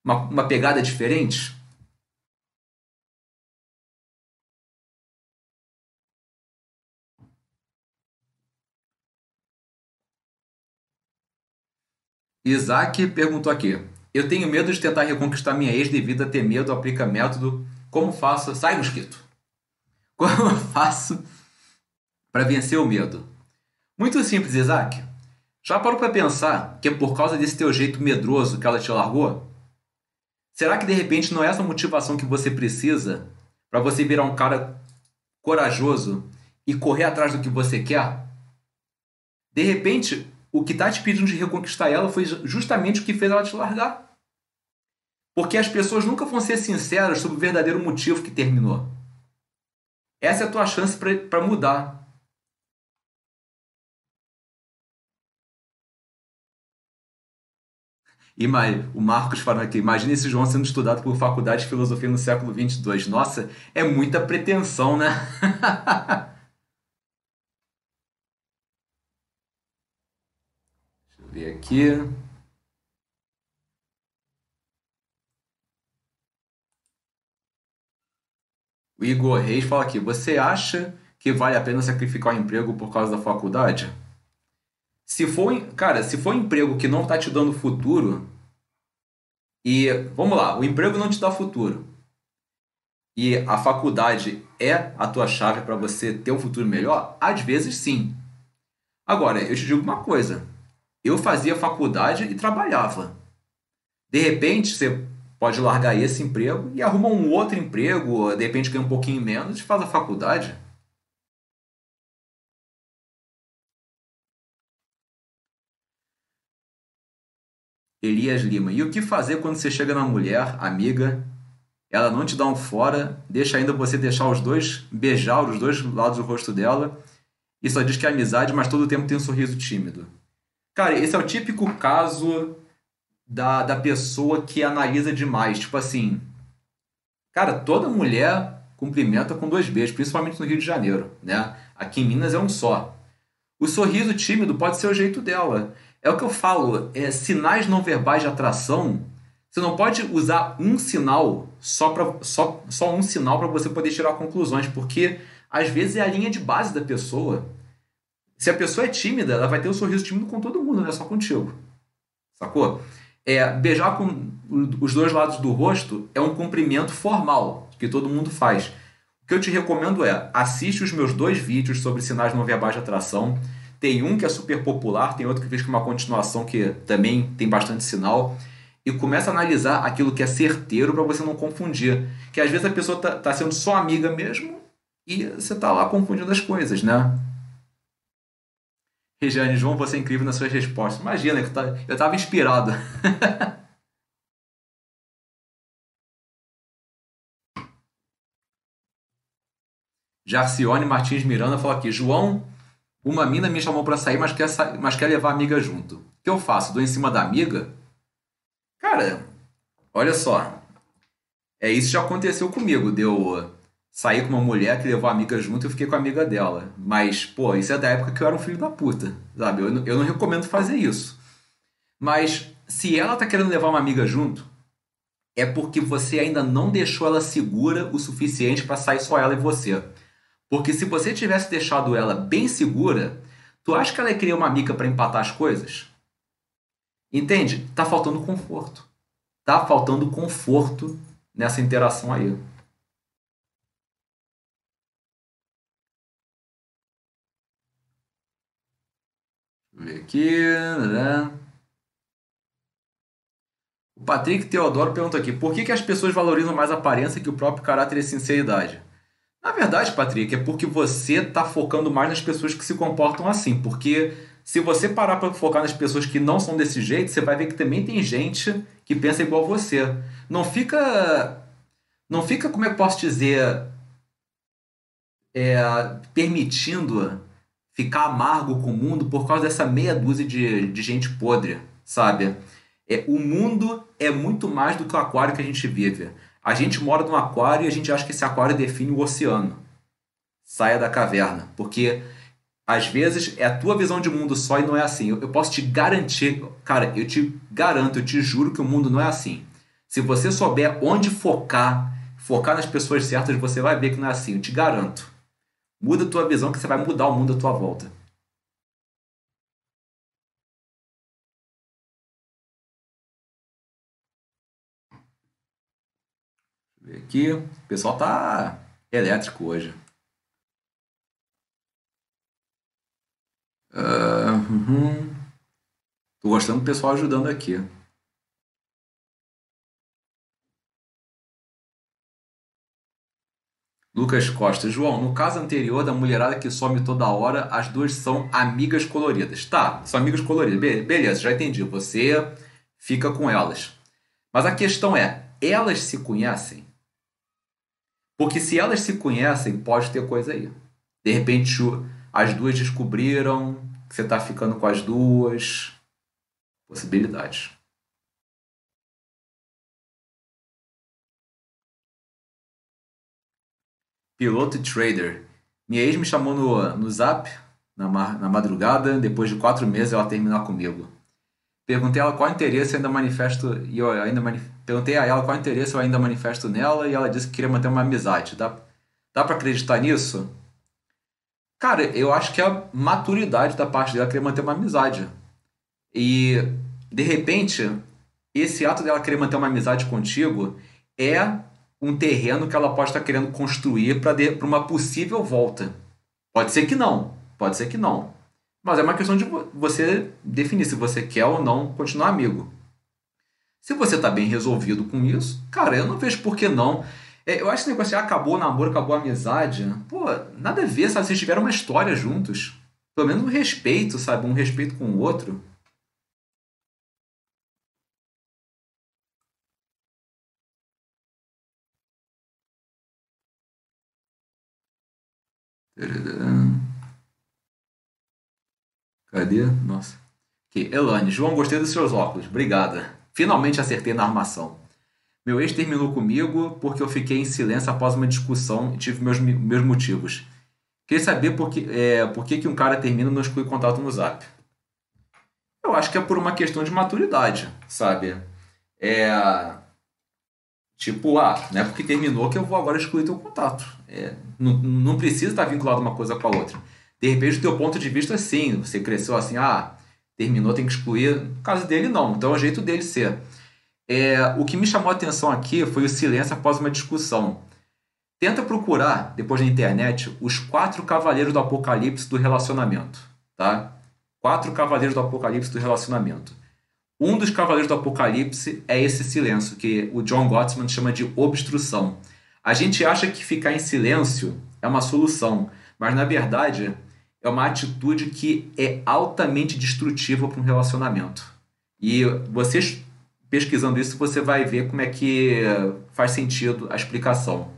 Uma, uma pegada diferente? Isaac perguntou aqui: Eu tenho medo de tentar reconquistar minha ex devido a ter medo, aplica método. Como faço? Sai, mosquito! Como faço para vencer o medo? Muito simples, Isaac. Já parou para pensar que é por causa desse teu jeito medroso que ela te largou? Será que de repente não é essa motivação que você precisa para você virar um cara corajoso e correr atrás do que você quer? De repente, o que está te pedindo de reconquistar ela foi justamente o que fez ela te largar. Porque as pessoas nunca vão ser sinceras sobre o verdadeiro motivo que terminou. Essa é a tua chance para mudar. E o Marcos falando aqui, imagina esse João sendo estudado por faculdade de filosofia no século 22. Nossa, é muita pretensão, né? ver aqui. O Igor Reis fala aqui: Você acha que vale a pena sacrificar o emprego por causa da faculdade? Se for, cara, se for um emprego que não está te dando futuro, e vamos lá, o emprego não te dá futuro, e a faculdade é a tua chave para você ter um futuro melhor, às vezes sim. Agora, eu te digo uma coisa: eu fazia faculdade e trabalhava. De repente, você pode largar esse emprego e arruma um outro emprego, de repente ganha um pouquinho menos e faz a faculdade. Elias Lima. E o que fazer quando você chega na mulher, amiga, ela não te dá um fora, deixa ainda você deixar os dois, beijar os dois lados do rosto dela, e só diz que é amizade, mas todo o tempo tem um sorriso tímido. Cara, esse é o típico caso da, da pessoa que analisa demais. Tipo assim, cara, toda mulher cumprimenta com dois beijos, principalmente no Rio de Janeiro, né? Aqui em Minas é um só. O sorriso tímido pode ser o jeito dela. É o que eu falo, é, sinais não verbais de atração. Você não pode usar um sinal só para só, só um sinal para você poder tirar conclusões, porque às vezes é a linha de base da pessoa. Se a pessoa é tímida, ela vai ter um sorriso tímido com todo mundo, não é só contigo. Sacou? É, beijar com os dois lados do rosto é um cumprimento formal que todo mundo faz. O que eu te recomendo é assiste os meus dois vídeos sobre sinais não verbais de atração. Tem um que é super popular, tem outro que fez com uma continuação que também tem bastante sinal. E começa a analisar aquilo que é certeiro para você não confundir. Que às vezes a pessoa tá, tá sendo só amiga mesmo e você tá lá confundindo as coisas, né? Regiane, João, você é incrível nas suas respostas. Imagina, eu tava inspirado. Jarcione Martins Miranda falou aqui: João, uma mina me chamou para sair, mas quer, sa mas quer levar a amiga junto. O que eu faço? Dou em cima da amiga? Cara, olha só. É isso já aconteceu comigo. Deu sair com uma mulher que levou a amiga junto e eu fiquei com a amiga dela. Mas, pô, isso é da época que eu era um filho da puta, sabe? Eu, eu não recomendo fazer isso. Mas se ela tá querendo levar uma amiga junto, é porque você ainda não deixou ela segura o suficiente para sair só ela e você. Porque se você tivesse deixado ela bem segura, tu acha que ela ia querer uma amiga para empatar as coisas? Entende? Tá faltando conforto. Tá faltando conforto nessa interação aí. Ver aqui. Né? O Patrick Teodoro pergunta aqui: por que, que as pessoas valorizam mais a aparência que o próprio caráter e sinceridade? Na verdade, Patrick, é porque você está focando mais nas pessoas que se comportam assim. Porque se você parar para focar nas pessoas que não são desse jeito, você vai ver que também tem gente que pensa igual você. Não fica. Não fica, como é que posso dizer. É, permitindo ficar amargo com o mundo por causa dessa meia dúzia de, de gente podre, sabe? É, o mundo é muito mais do que o aquário que a gente vive. A gente mora num aquário e a gente acha que esse aquário define o oceano. Saia da caverna, porque às vezes é a tua visão de mundo só e não é assim. Eu, eu posso te garantir, cara, eu te garanto, eu te juro que o mundo não é assim. Se você souber onde focar, focar nas pessoas certas, você vai ver que não é assim, eu te garanto. Muda a tua visão que você vai mudar o mundo à tua volta. ver aqui. O pessoal tá elétrico hoje. Uh, uhum. Tô gostando do pessoal ajudando aqui. Lucas Costa, João, no caso anterior da mulherada que some toda hora, as duas são amigas coloridas. Tá, são amigas coloridas. Be beleza, já entendi. Você fica com elas. Mas a questão é, elas se conhecem? Porque se elas se conhecem, pode ter coisa aí. De repente, as duas descobriram que você está ficando com as duas. Possibilidades. Piloto e trader. Minha ex me chamou no, no zap na, na madrugada. Depois de quatro meses, ela terminar comigo. Perguntei a ela qual interesse eu ainda manifesto e eu ainda manif... perguntei a ela qual interesse eu ainda manifesto nela e ela disse que queria manter uma amizade. Dá, dá para acreditar nisso? Cara, eu acho que é a maturidade da parte dela querer manter uma amizade. E de repente, esse ato dela querer manter uma amizade contigo é um terreno que ela pode estar querendo construir para uma possível volta. Pode ser que não, pode ser que não. Mas é uma questão de você definir se você quer ou não continuar amigo. Se você tá bem resolvido com isso, cara, eu não vejo por que não. É, eu acho que esse negócio de acabou o namoro, acabou a amizade. Pô, nada a ver, sabe? Vocês tiveram uma história juntos. Pelo menos um respeito, sabe? Um respeito com o outro. Cadê? Nossa. Aqui, Elane, João, gostei dos seus óculos. Obrigada. Finalmente acertei na armação. Meu ex terminou comigo porque eu fiquei em silêncio após uma discussão e tive meus, meus motivos. Queria saber por que, é, por que, que um cara termina e não exclui contato no zap. Eu acho que é por uma questão de maturidade, sabe? É. Tipo, ah, não é porque terminou que eu vou agora excluir teu contato. É, não, não precisa estar vinculado uma coisa com a outra. De repente, do teu ponto de vista, sim. Você cresceu assim, ah, terminou, tem que excluir. No caso dele, não. Então é o jeito dele ser. É, o que me chamou a atenção aqui foi o silêncio após uma discussão. Tenta procurar, depois na internet, os quatro cavaleiros do apocalipse do relacionamento. Tá? Quatro cavaleiros do apocalipse do relacionamento. Um dos cavaleiros do apocalipse é esse silêncio, que o John Gottman chama de obstrução. A gente acha que ficar em silêncio é uma solução, mas na verdade é uma atitude que é altamente destrutiva para um relacionamento. E vocês pesquisando isso, você vai ver como é que faz sentido a explicação.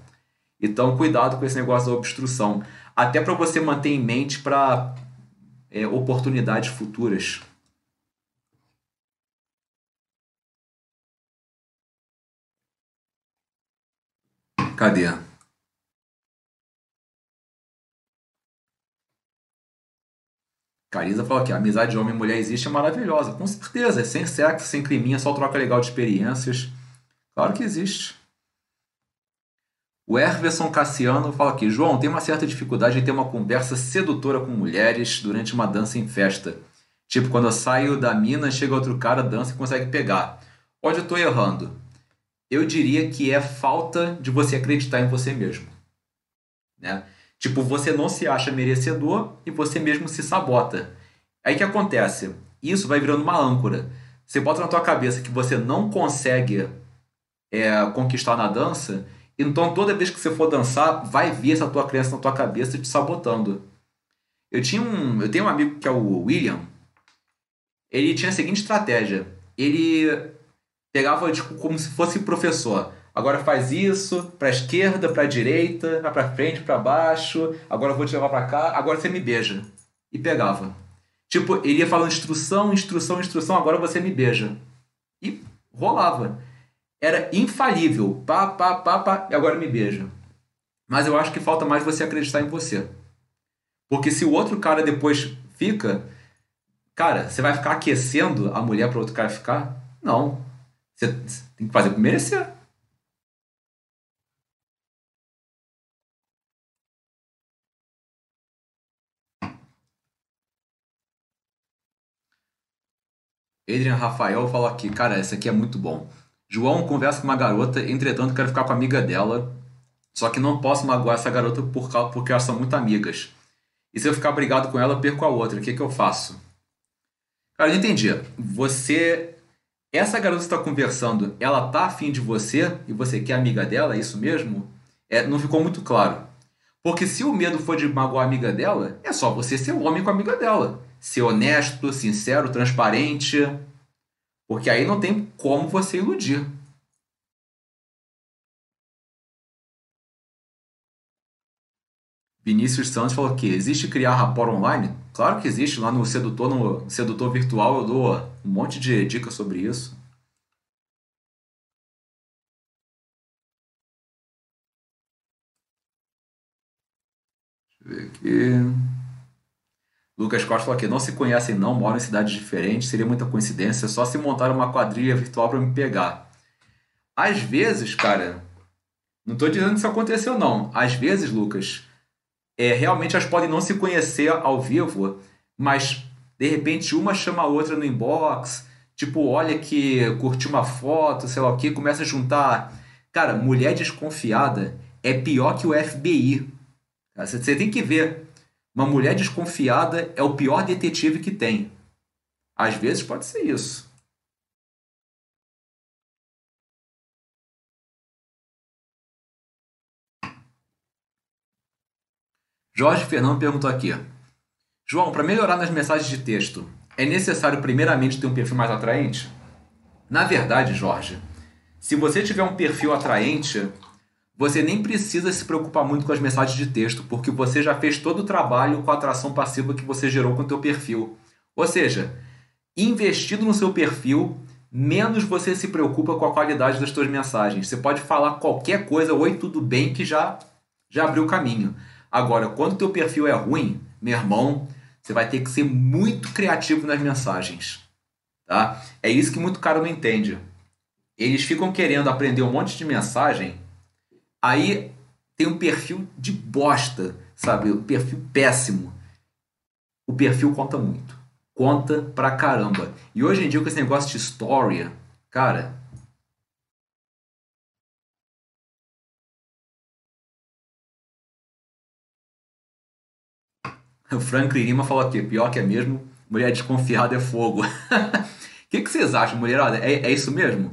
Então, cuidado com esse negócio da obstrução. Até para você manter em mente para é, oportunidades futuras. Cadê? Cariza fala que a amizade de homem e mulher existe é maravilhosa. Com certeza, é sem sexo, sem climinha, só troca legal de experiências. Claro que existe. O Herverson Cassiano fala aqui: João, tem uma certa dificuldade em ter uma conversa sedutora com mulheres durante uma dança em festa. Tipo, quando eu saio da mina, chega outro cara, dança e consegue pegar. Onde eu estou errando? Eu diria que é falta de você acreditar em você mesmo. Né? Tipo, você não se acha merecedor e você mesmo se sabota. Aí que acontece? Isso vai virando uma âncora. Você bota na tua cabeça que você não consegue é, conquistar na dança então, toda vez que você for dançar, vai vir essa tua crença na tua cabeça te sabotando. Eu tinha um, eu tenho um amigo que é o William. Ele tinha a seguinte estratégia. Ele pegava tipo, como se fosse professor. Agora faz isso, para esquerda, para direita, para frente, para baixo. Agora eu vou te levar para cá. Agora você me beija. E pegava. Tipo, ele ia falando instrução, instrução, instrução. Agora você me beija. E rolava era infalível. Pá, pá, pá, pá, e agora me beija. Mas eu acho que falta mais você acreditar em você. Porque se o outro cara depois fica, cara, você vai ficar aquecendo a mulher para outro cara ficar? Não. Você tem que fazer por merecer. Adrian Rafael fala aqui, cara, esse aqui é muito bom. João conversa com uma garota, entretanto quero ficar com a amiga dela, só que não posso magoar essa garota por, porque elas são muito amigas. E se eu ficar brigado com ela, perco a outra. O que, que eu faço? Cara, eu entendi. Você. Essa garota que está conversando, ela tá afim de você e você quer amiga dela, é isso mesmo? É, não ficou muito claro. Porque se o medo for de magoar a amiga dela, é só você ser homem com a amiga dela. Ser honesto, sincero, transparente. Porque aí não tem como você iludir. Vinícius Santos falou que existe criar rapport online? Claro que existe. Lá no Sedutor, no Sedutor Virtual, eu dou um monte de dicas sobre isso. Deixa eu ver aqui. Lucas Costa falou aqui, não se conhecem não, moram em cidades diferentes, seria muita coincidência, só se montar uma quadrilha virtual para me pegar. Às vezes, cara, não estou dizendo que isso aconteceu não. Às vezes, Lucas, é, realmente elas podem não se conhecer ao vivo, mas de repente uma chama a outra no inbox, tipo, olha que curtiu uma foto, sei lá o que, começa a juntar. Cara, mulher desconfiada é pior que o FBI. Você tem que ver uma mulher desconfiada é o pior detetive que tem. Às vezes pode ser isso. Jorge Fernando perguntou aqui: João, para melhorar nas mensagens de texto, é necessário primeiramente ter um perfil mais atraente? Na verdade, Jorge, se você tiver um perfil atraente, você nem precisa se preocupar muito com as mensagens de texto, porque você já fez todo o trabalho com a atração passiva que você gerou com o teu perfil. Ou seja, investido no seu perfil, menos você se preocupa com a qualidade das suas mensagens. Você pode falar qualquer coisa, oi, tudo bem, que já já abriu o caminho. Agora, quando o teu perfil é ruim, meu irmão, você vai ter que ser muito criativo nas mensagens. Tá? É isso que muito cara não entende. Eles ficam querendo aprender um monte de mensagem, aí tem um perfil de bosta, sabe? Um perfil péssimo. O perfil conta muito. Conta pra caramba. E hoje em dia, com esse negócio de história, cara, O Franklin Lima falou aqui, pior que é mesmo, mulher desconfiada é fogo. O que, que vocês acham, mulherada? É, é isso mesmo?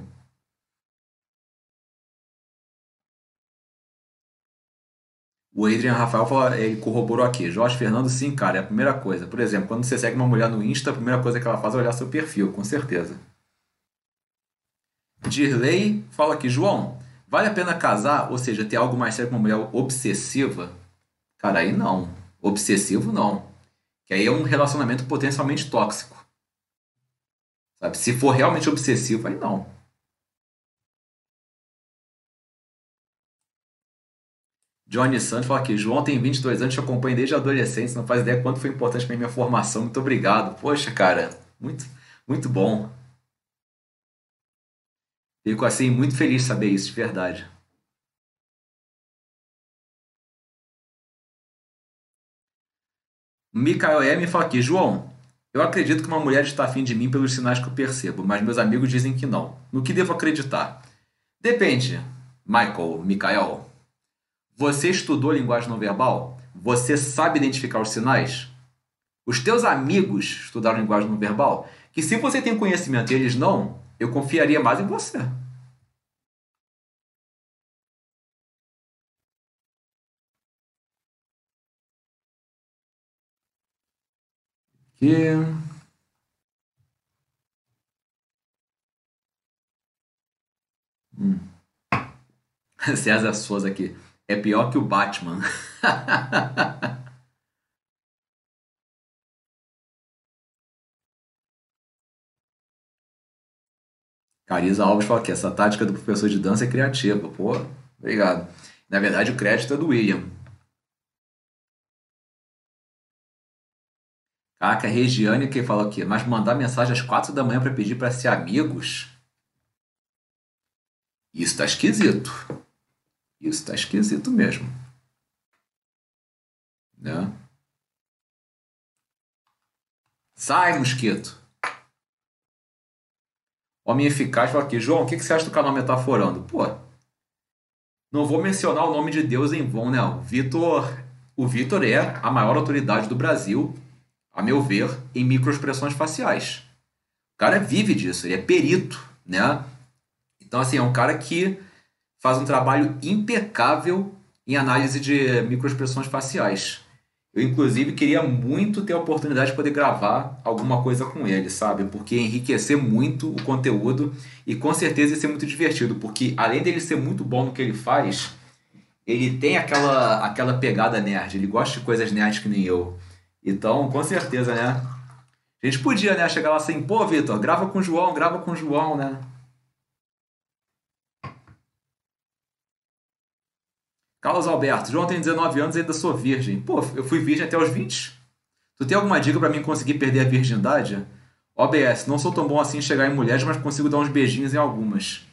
O Adrian Rafael falou, ele corroborou aqui. Jorge Fernando, sim, cara, é a primeira coisa. Por exemplo, quando você segue uma mulher no Insta, a primeira coisa que ela faz é olhar seu perfil, com certeza. Dirley fala aqui, João, vale a pena casar, ou seja, ter algo mais sério com uma mulher obsessiva? Cara, aí não. Obsessivo, não. Que aí é um relacionamento potencialmente tóxico. Sabe? Se for realmente obsessivo, aí não. Johnny Santos fala aqui, João tem 22 anos, te acompanho desde a adolescência, não faz ideia quanto foi importante para minha formação. Muito obrigado. Poxa, cara, muito, muito bom. Fico assim muito feliz de saber isso, de verdade. Mikael M fala aqui, João, eu acredito que uma mulher está afim de mim pelos sinais que eu percebo, mas meus amigos dizem que não. No que devo acreditar? Depende, Michael, Mikael. Você estudou linguagem não verbal? Você sabe identificar os sinais? Os teus amigos estudaram linguagem não verbal? Que se você tem conhecimento e eles não, eu confiaria mais em você. Que hum. César Souza aqui. É pior que o Batman. Cariza Alves fala que essa tática do professor de dança é criativa. Pô, obrigado. Na verdade, o crédito é do William. Caraca, Regiane que fala aqui, mas mandar mensagem às quatro da manhã para pedir para ser amigos? Isso tá esquisito. Isso tá esquisito mesmo. Né? Sai, mosquito. Homem eficaz fala aqui, João, o que, que você acha do canal Metaforando? Pô, não vou mencionar o nome de Deus em vão, né? O Vitor, o Vitor é a maior autoridade do Brasil a meu ver, em microexpressões faciais. O cara vive disso, ele é perito, né? Então, assim, é um cara que faz um trabalho impecável em análise de microexpressões faciais. Eu, inclusive, queria muito ter a oportunidade de poder gravar alguma coisa com ele, sabe? Porque enriquecer muito o conteúdo e com certeza ia ser muito divertido, porque além dele ser muito bom no que ele faz, ele tem aquela, aquela pegada nerd, ele gosta de coisas nerds que nem eu. Então, com certeza, né? A gente podia, né, chegar lá assim, pô, Vitor, grava com o João, grava com o João, né? Carlos Alberto, João tem 19 anos e ainda sou virgem. Pô, eu fui virgem até os 20. Tu tem alguma dica para mim conseguir perder a virgindade? OBS, não sou tão bom assim em chegar em mulheres, mas consigo dar uns beijinhos em algumas.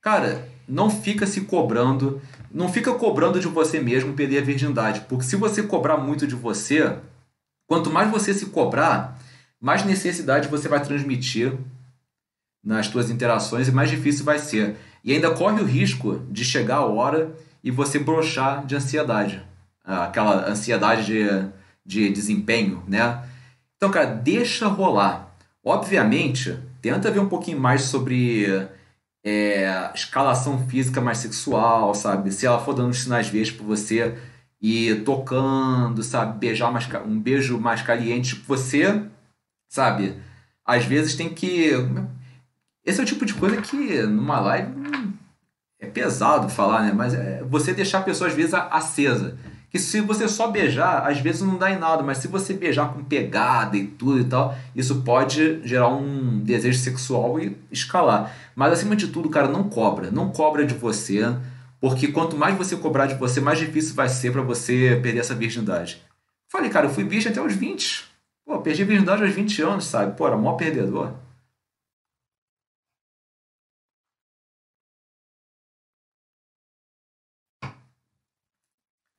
Cara, não fica se cobrando, não fica cobrando de você mesmo perder a virgindade, porque se você cobrar muito de você, Quanto mais você se cobrar, mais necessidade você vai transmitir nas suas interações e mais difícil vai ser. E ainda corre o risco de chegar a hora e você brochar de ansiedade. Aquela ansiedade de, de desempenho, né? Então, cara, deixa rolar. Obviamente, tenta ver um pouquinho mais sobre é, escalação física mais sexual, sabe? Se ela for dando sinais verdes para você, e tocando, sabe? Beijar mais, um beijo mais caliente. Tipo, você, sabe? Às vezes tem que. Esse é o tipo de coisa que numa live é pesado falar, né? Mas é você deixar a pessoa às vezes acesa. Que se você só beijar, às vezes não dá em nada, mas se você beijar com pegada e tudo e tal, isso pode gerar um desejo sexual e escalar. Mas acima de tudo, cara, não cobra. Não cobra de você, porque quanto mais você cobrar de você, mais difícil vai ser para você perder essa virgindade. Falei, cara, eu fui virgem até os 20. Pô, perdi a virgindade aos 20 anos, sabe? Pô, era maior perdedor.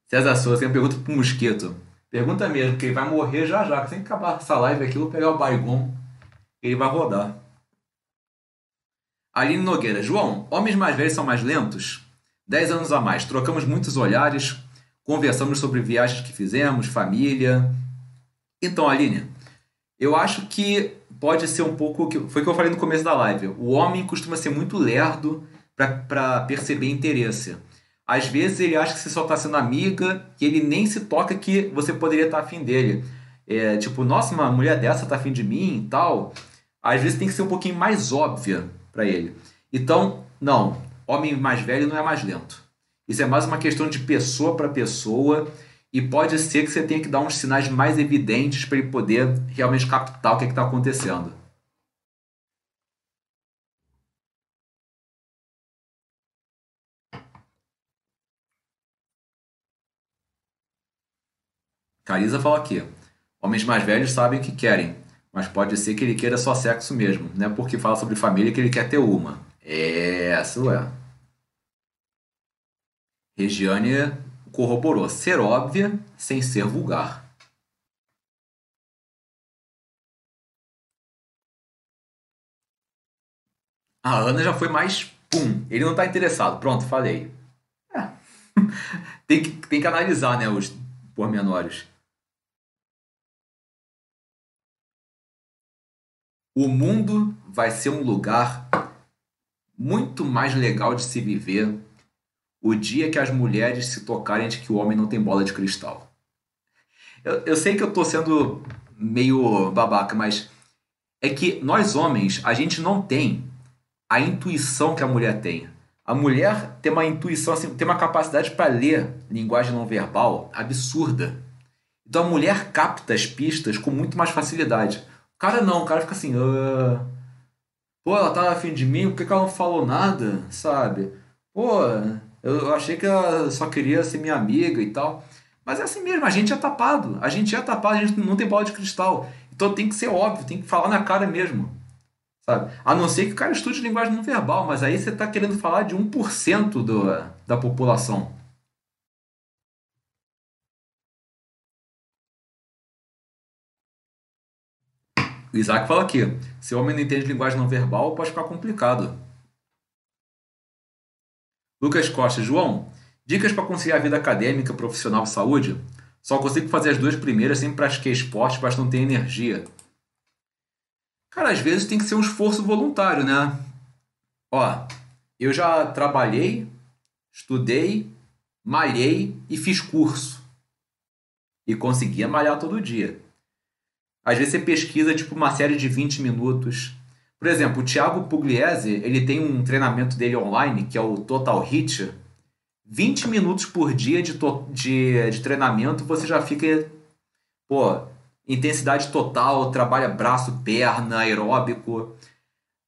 César Souza tem uma pergunta pro Mosquito. Pergunta mesmo, que ele vai morrer já já. Tem que acabar essa live aqui, eu vou pegar o Baigon. Ele vai rodar. Aline Nogueira. João, homens mais velhos são mais lentos? Dez anos a mais. Trocamos muitos olhares. Conversamos sobre viagens que fizemos, família. Então, Aline, eu acho que pode ser um pouco. Foi o que eu falei no começo da live. O homem costuma ser muito lerdo para perceber interesse. Às vezes ele acha que você só está sendo amiga e ele nem se toca que você poderia estar tá afim dele. É, tipo, nossa, uma mulher dessa tá afim de mim e tal. Às vezes tem que ser um pouquinho mais óbvia para ele. Então, não, homem mais velho não é mais lento. Isso é mais uma questão de pessoa para pessoa e pode ser que você tenha que dar uns sinais mais evidentes para ele poder realmente captar o que é está acontecendo. Cariza fala aqui: homens mais velhos sabem o que querem, mas pode ser que ele queira só sexo mesmo. Não é porque fala sobre família que ele quer ter uma. É, isso é. Regiane corroborou: ser óbvia sem ser vulgar. A Ana já foi mais pum. Ele não está interessado. Pronto, falei. É. tem, que, tem que analisar né, os pormenores. O mundo vai ser um lugar muito mais legal de se viver o dia que as mulheres se tocarem de que o homem não tem bola de cristal. Eu, eu sei que eu estou sendo meio babaca, mas é que nós homens, a gente não tem a intuição que a mulher tem. A mulher tem uma intuição, assim, tem uma capacidade para ler linguagem não verbal absurda. Então a mulher capta as pistas com muito mais facilidade cara não, o cara fica assim, uh, pô, ela tá afim de mim, por que, que ela não falou nada, sabe? Pô, eu achei que ela só queria ser minha amiga e tal. Mas é assim mesmo, a gente é tapado, a gente é tapado, a gente não tem bola de cristal. Então tem que ser óbvio, tem que falar na cara mesmo. Sabe? A não ser que o cara estude linguagem não verbal, mas aí você está querendo falar de 1% do, da população. O Isaac fala aqui: se o homem não entende linguagem não verbal, pode ficar complicado. Lucas Costa, João, dicas para conciliar a vida acadêmica, profissional e saúde? Só consigo fazer as duas primeiras, sempre pratiquei esporte, mas não tenho energia. Cara, às vezes tem que ser um esforço voluntário, né? Ó, eu já trabalhei, estudei, malhei e fiz curso. E conseguia malhar todo dia. Às vezes você pesquisa tipo uma série de 20 minutos. Por exemplo, o Thiago Pugliese, ele tem um treinamento dele online, que é o Total Hit. 20 minutos por dia de, de, de treinamento, você já fica, pô, intensidade total, trabalha braço, perna, aeróbico.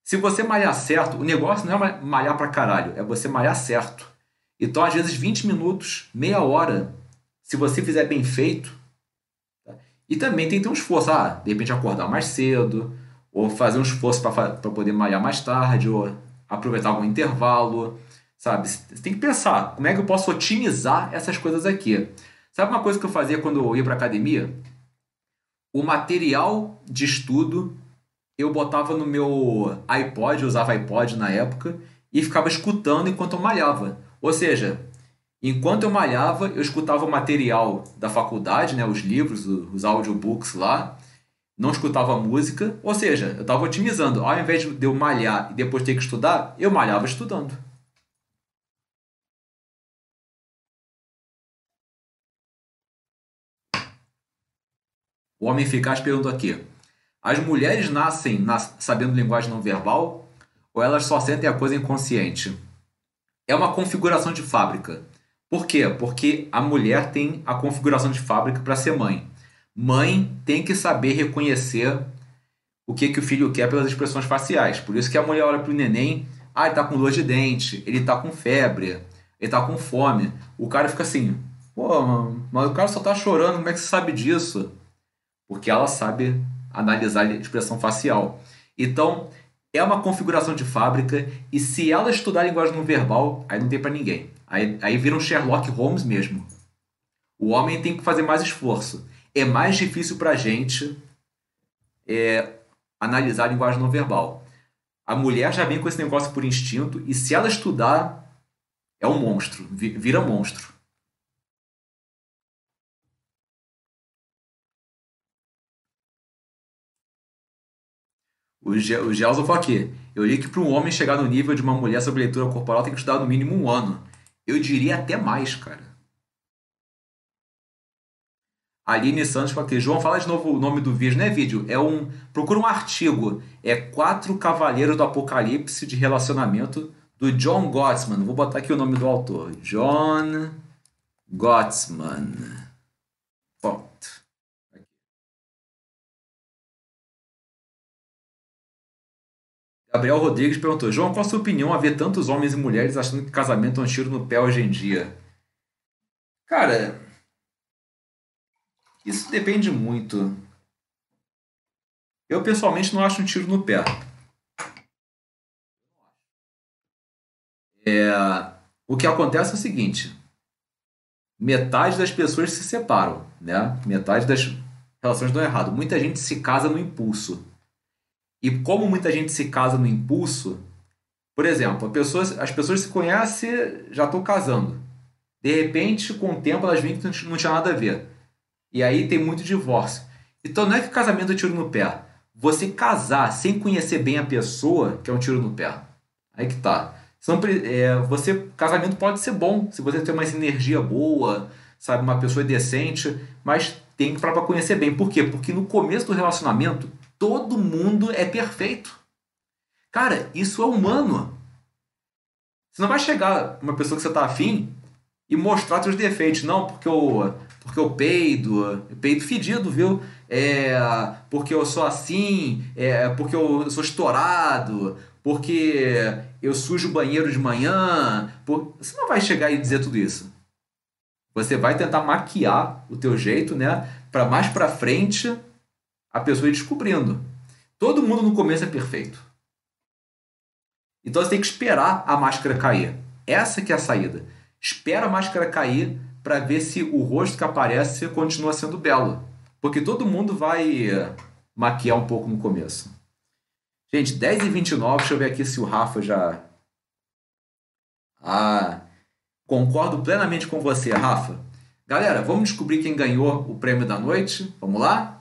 Se você malhar certo, o negócio não é malhar pra caralho, é você malhar certo. Então, às vezes, 20 minutos, meia hora, se você fizer bem feito, e também tem que ter um esforço, ah, de repente acordar mais cedo, ou fazer um esforço para poder malhar mais tarde, ou aproveitar algum intervalo, sabe? Você tem que pensar, como é que eu posso otimizar essas coisas aqui? Sabe uma coisa que eu fazia quando eu ia para academia? O material de estudo eu botava no meu iPod, eu usava iPod na época, e ficava escutando enquanto eu malhava. Ou seja, Enquanto eu malhava, eu escutava o material da faculdade, né, os livros, os audiobooks lá, não escutava música, ou seja, eu estava otimizando. Ao invés de eu malhar e depois ter que estudar, eu malhava estudando. O Homem Eficaz pergunta aqui: As mulheres nascem nas... sabendo linguagem não verbal ou elas só sentem a coisa inconsciente? é uma configuração de fábrica. Por quê? Porque a mulher tem a configuração de fábrica para ser mãe. Mãe tem que saber reconhecer o que, que o filho quer pelas expressões faciais. Por isso que a mulher olha para o neném, ah, ele tá com dor de dente, ele tá com febre, ele tá com fome. O cara fica assim, pô, mas o cara só tá chorando, como é que você sabe disso? Porque ela sabe analisar a expressão facial. Então, é uma configuração de fábrica e se ela estudar linguagem não verbal, aí não tem para ninguém. Aí, aí vira um Sherlock Holmes mesmo. O homem tem que fazer mais esforço. É mais difícil para a gente é, analisar a linguagem não verbal. A mulher já vem com esse negócio por instinto e se ela estudar, é um monstro, vira monstro. O, Ge o Gelson falou aqui. Eu li que para um homem chegar no nível de uma mulher sobre leitura corporal tem que estudar no mínimo um ano. Eu diria até mais, cara. Aline Santos falou aqui. João, fala de novo o nome do vídeo. Não é vídeo, é um. Procura um artigo. É Quatro Cavaleiros do Apocalipse de Relacionamento do John Gottsman. Vou botar aqui o nome do autor. John Gottsman. Ponto. Gabriel Rodrigues perguntou: João, qual a sua opinião a ver tantos homens e mulheres achando que casamento é um tiro no pé hoje em dia? Cara, isso depende muito. Eu pessoalmente não acho um tiro no pé. É, o que acontece é o seguinte: metade das pessoas se separam, né? Metade das relações dão errado. Muita gente se casa no impulso. E como muita gente se casa no impulso, por exemplo, pessoa, as pessoas se conhecem, já estão casando. De repente, com o tempo, elas veem que não tinha nada a ver. E aí tem muito divórcio. Então não é que casamento é tiro no pé. Você casar sem conhecer bem a pessoa, que é um tiro no pé. Aí que tá. É, você, casamento pode ser bom, se você tem uma sinergia boa, sabe, uma pessoa decente, mas tem que para conhecer bem. Por quê? Porque no começo do relacionamento, todo mundo é perfeito. Cara, isso é humano. Você não vai chegar uma pessoa que você tá afim e mostrar seus defeitos. Não, porque eu, porque eu peido, peido fedido, viu? É, porque eu sou assim, é, porque eu sou estourado, porque eu sujo o banheiro de manhã. Por... Você não vai chegar e dizer tudo isso. Você vai tentar maquiar o teu jeito, né? Para mais para frente a pessoa ir descobrindo. Todo mundo no começo é perfeito. Então você tem que esperar a máscara cair. Essa que é a saída. Espera a máscara cair para ver se o rosto que aparece continua sendo belo. Porque todo mundo vai maquiar um pouco no começo. Gente, 10 e 29 deixa eu ver aqui se o Rafa já. Ah, concordo plenamente com você, Rafa. Galera, vamos descobrir quem ganhou o prêmio da noite? Vamos lá?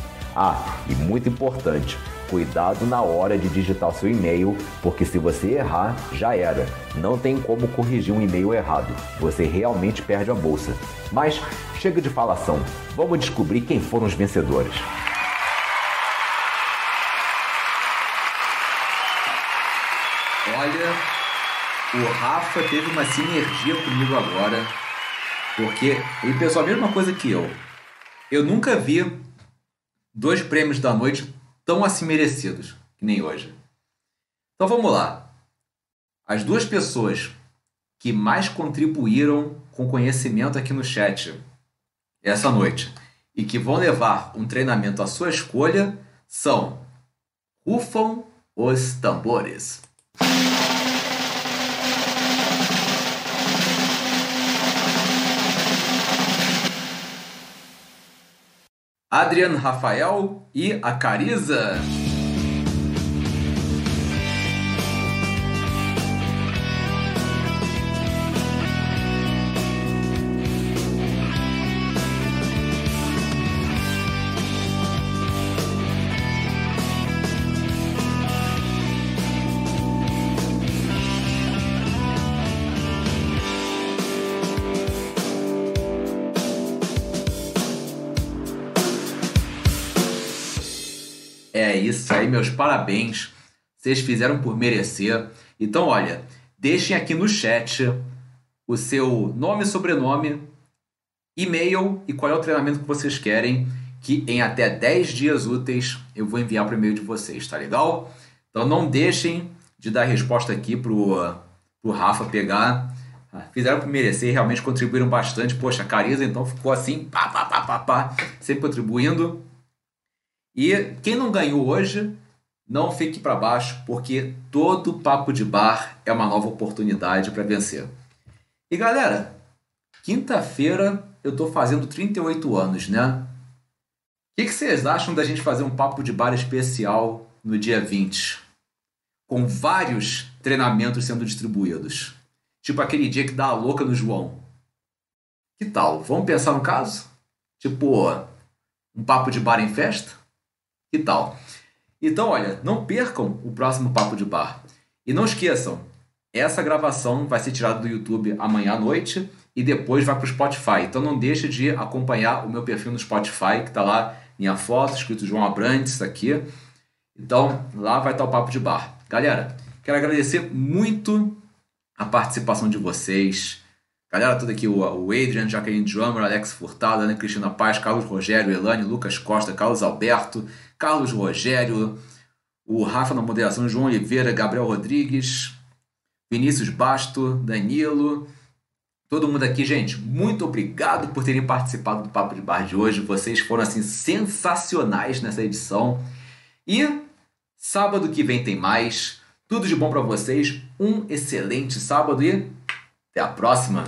Ah, e muito importante, cuidado na hora de digitar seu e-mail, porque se você errar, já era. Não tem como corrigir um e-mail errado. Você realmente perde a bolsa. Mas chega de falação. Vamos descobrir quem foram os vencedores. Olha, o Rafa teve uma sinergia comigo agora, porque ele pensou a mesma coisa que eu. Eu nunca vi dois prêmios da noite tão assim merecidos, que nem hoje. Então vamos lá. As duas pessoas que mais contribuíram com conhecimento aqui no chat essa noite e que vão levar um treinamento à sua escolha são Rufam os Tambores. Adrian Rafael e a Cariza. Meus parabéns. Vocês fizeram por merecer. Então, olha, deixem aqui no chat o seu nome e sobrenome, e-mail e qual é o treinamento que vocês querem, que em até 10 dias úteis eu vou enviar para o e-mail de vocês, tá legal? Então não deixem de dar resposta aqui pro, pro Rafa pegar. Ah, fizeram por merecer, realmente contribuíram bastante. Poxa, a Cariza então ficou assim, pá, pá, pá, pá, pá, sempre contribuindo. E quem não ganhou hoje, não fique para baixo, porque todo papo de bar é uma nova oportunidade para vencer. E galera, quinta-feira eu tô fazendo 38 anos, né? O que, que vocês acham da gente fazer um papo de bar especial no dia 20? Com vários treinamentos sendo distribuídos. Tipo aquele dia que dá a louca no João. Que tal? Vamos pensar no caso? Tipo, um papo de bar em festa? Que tal? Então, olha, não percam o próximo papo de bar. E não esqueçam, essa gravação vai ser tirada do YouTube amanhã à noite e depois vai para o Spotify. Então não deixe de acompanhar o meu perfil no Spotify, que está lá minha foto, escrito João Abrantes aqui. Então lá vai estar o Papo de Bar. Galera, quero agradecer muito a participação de vocês. Galera toda aqui, o Adrian, Jaqueline Drummer, Alex Furtado, Ana Cristina Paz, Carlos Rogério, Elane, Lucas Costa, Carlos Alberto, Carlos Rogério, o Rafa na moderação, João Oliveira, Gabriel Rodrigues, Vinícius Basto, Danilo, todo mundo aqui, gente, muito obrigado por terem participado do Papo de Bar de hoje. Vocês foram assim sensacionais nessa edição. E sábado que vem tem mais. Tudo de bom para vocês. Um excelente sábado e até a próxima.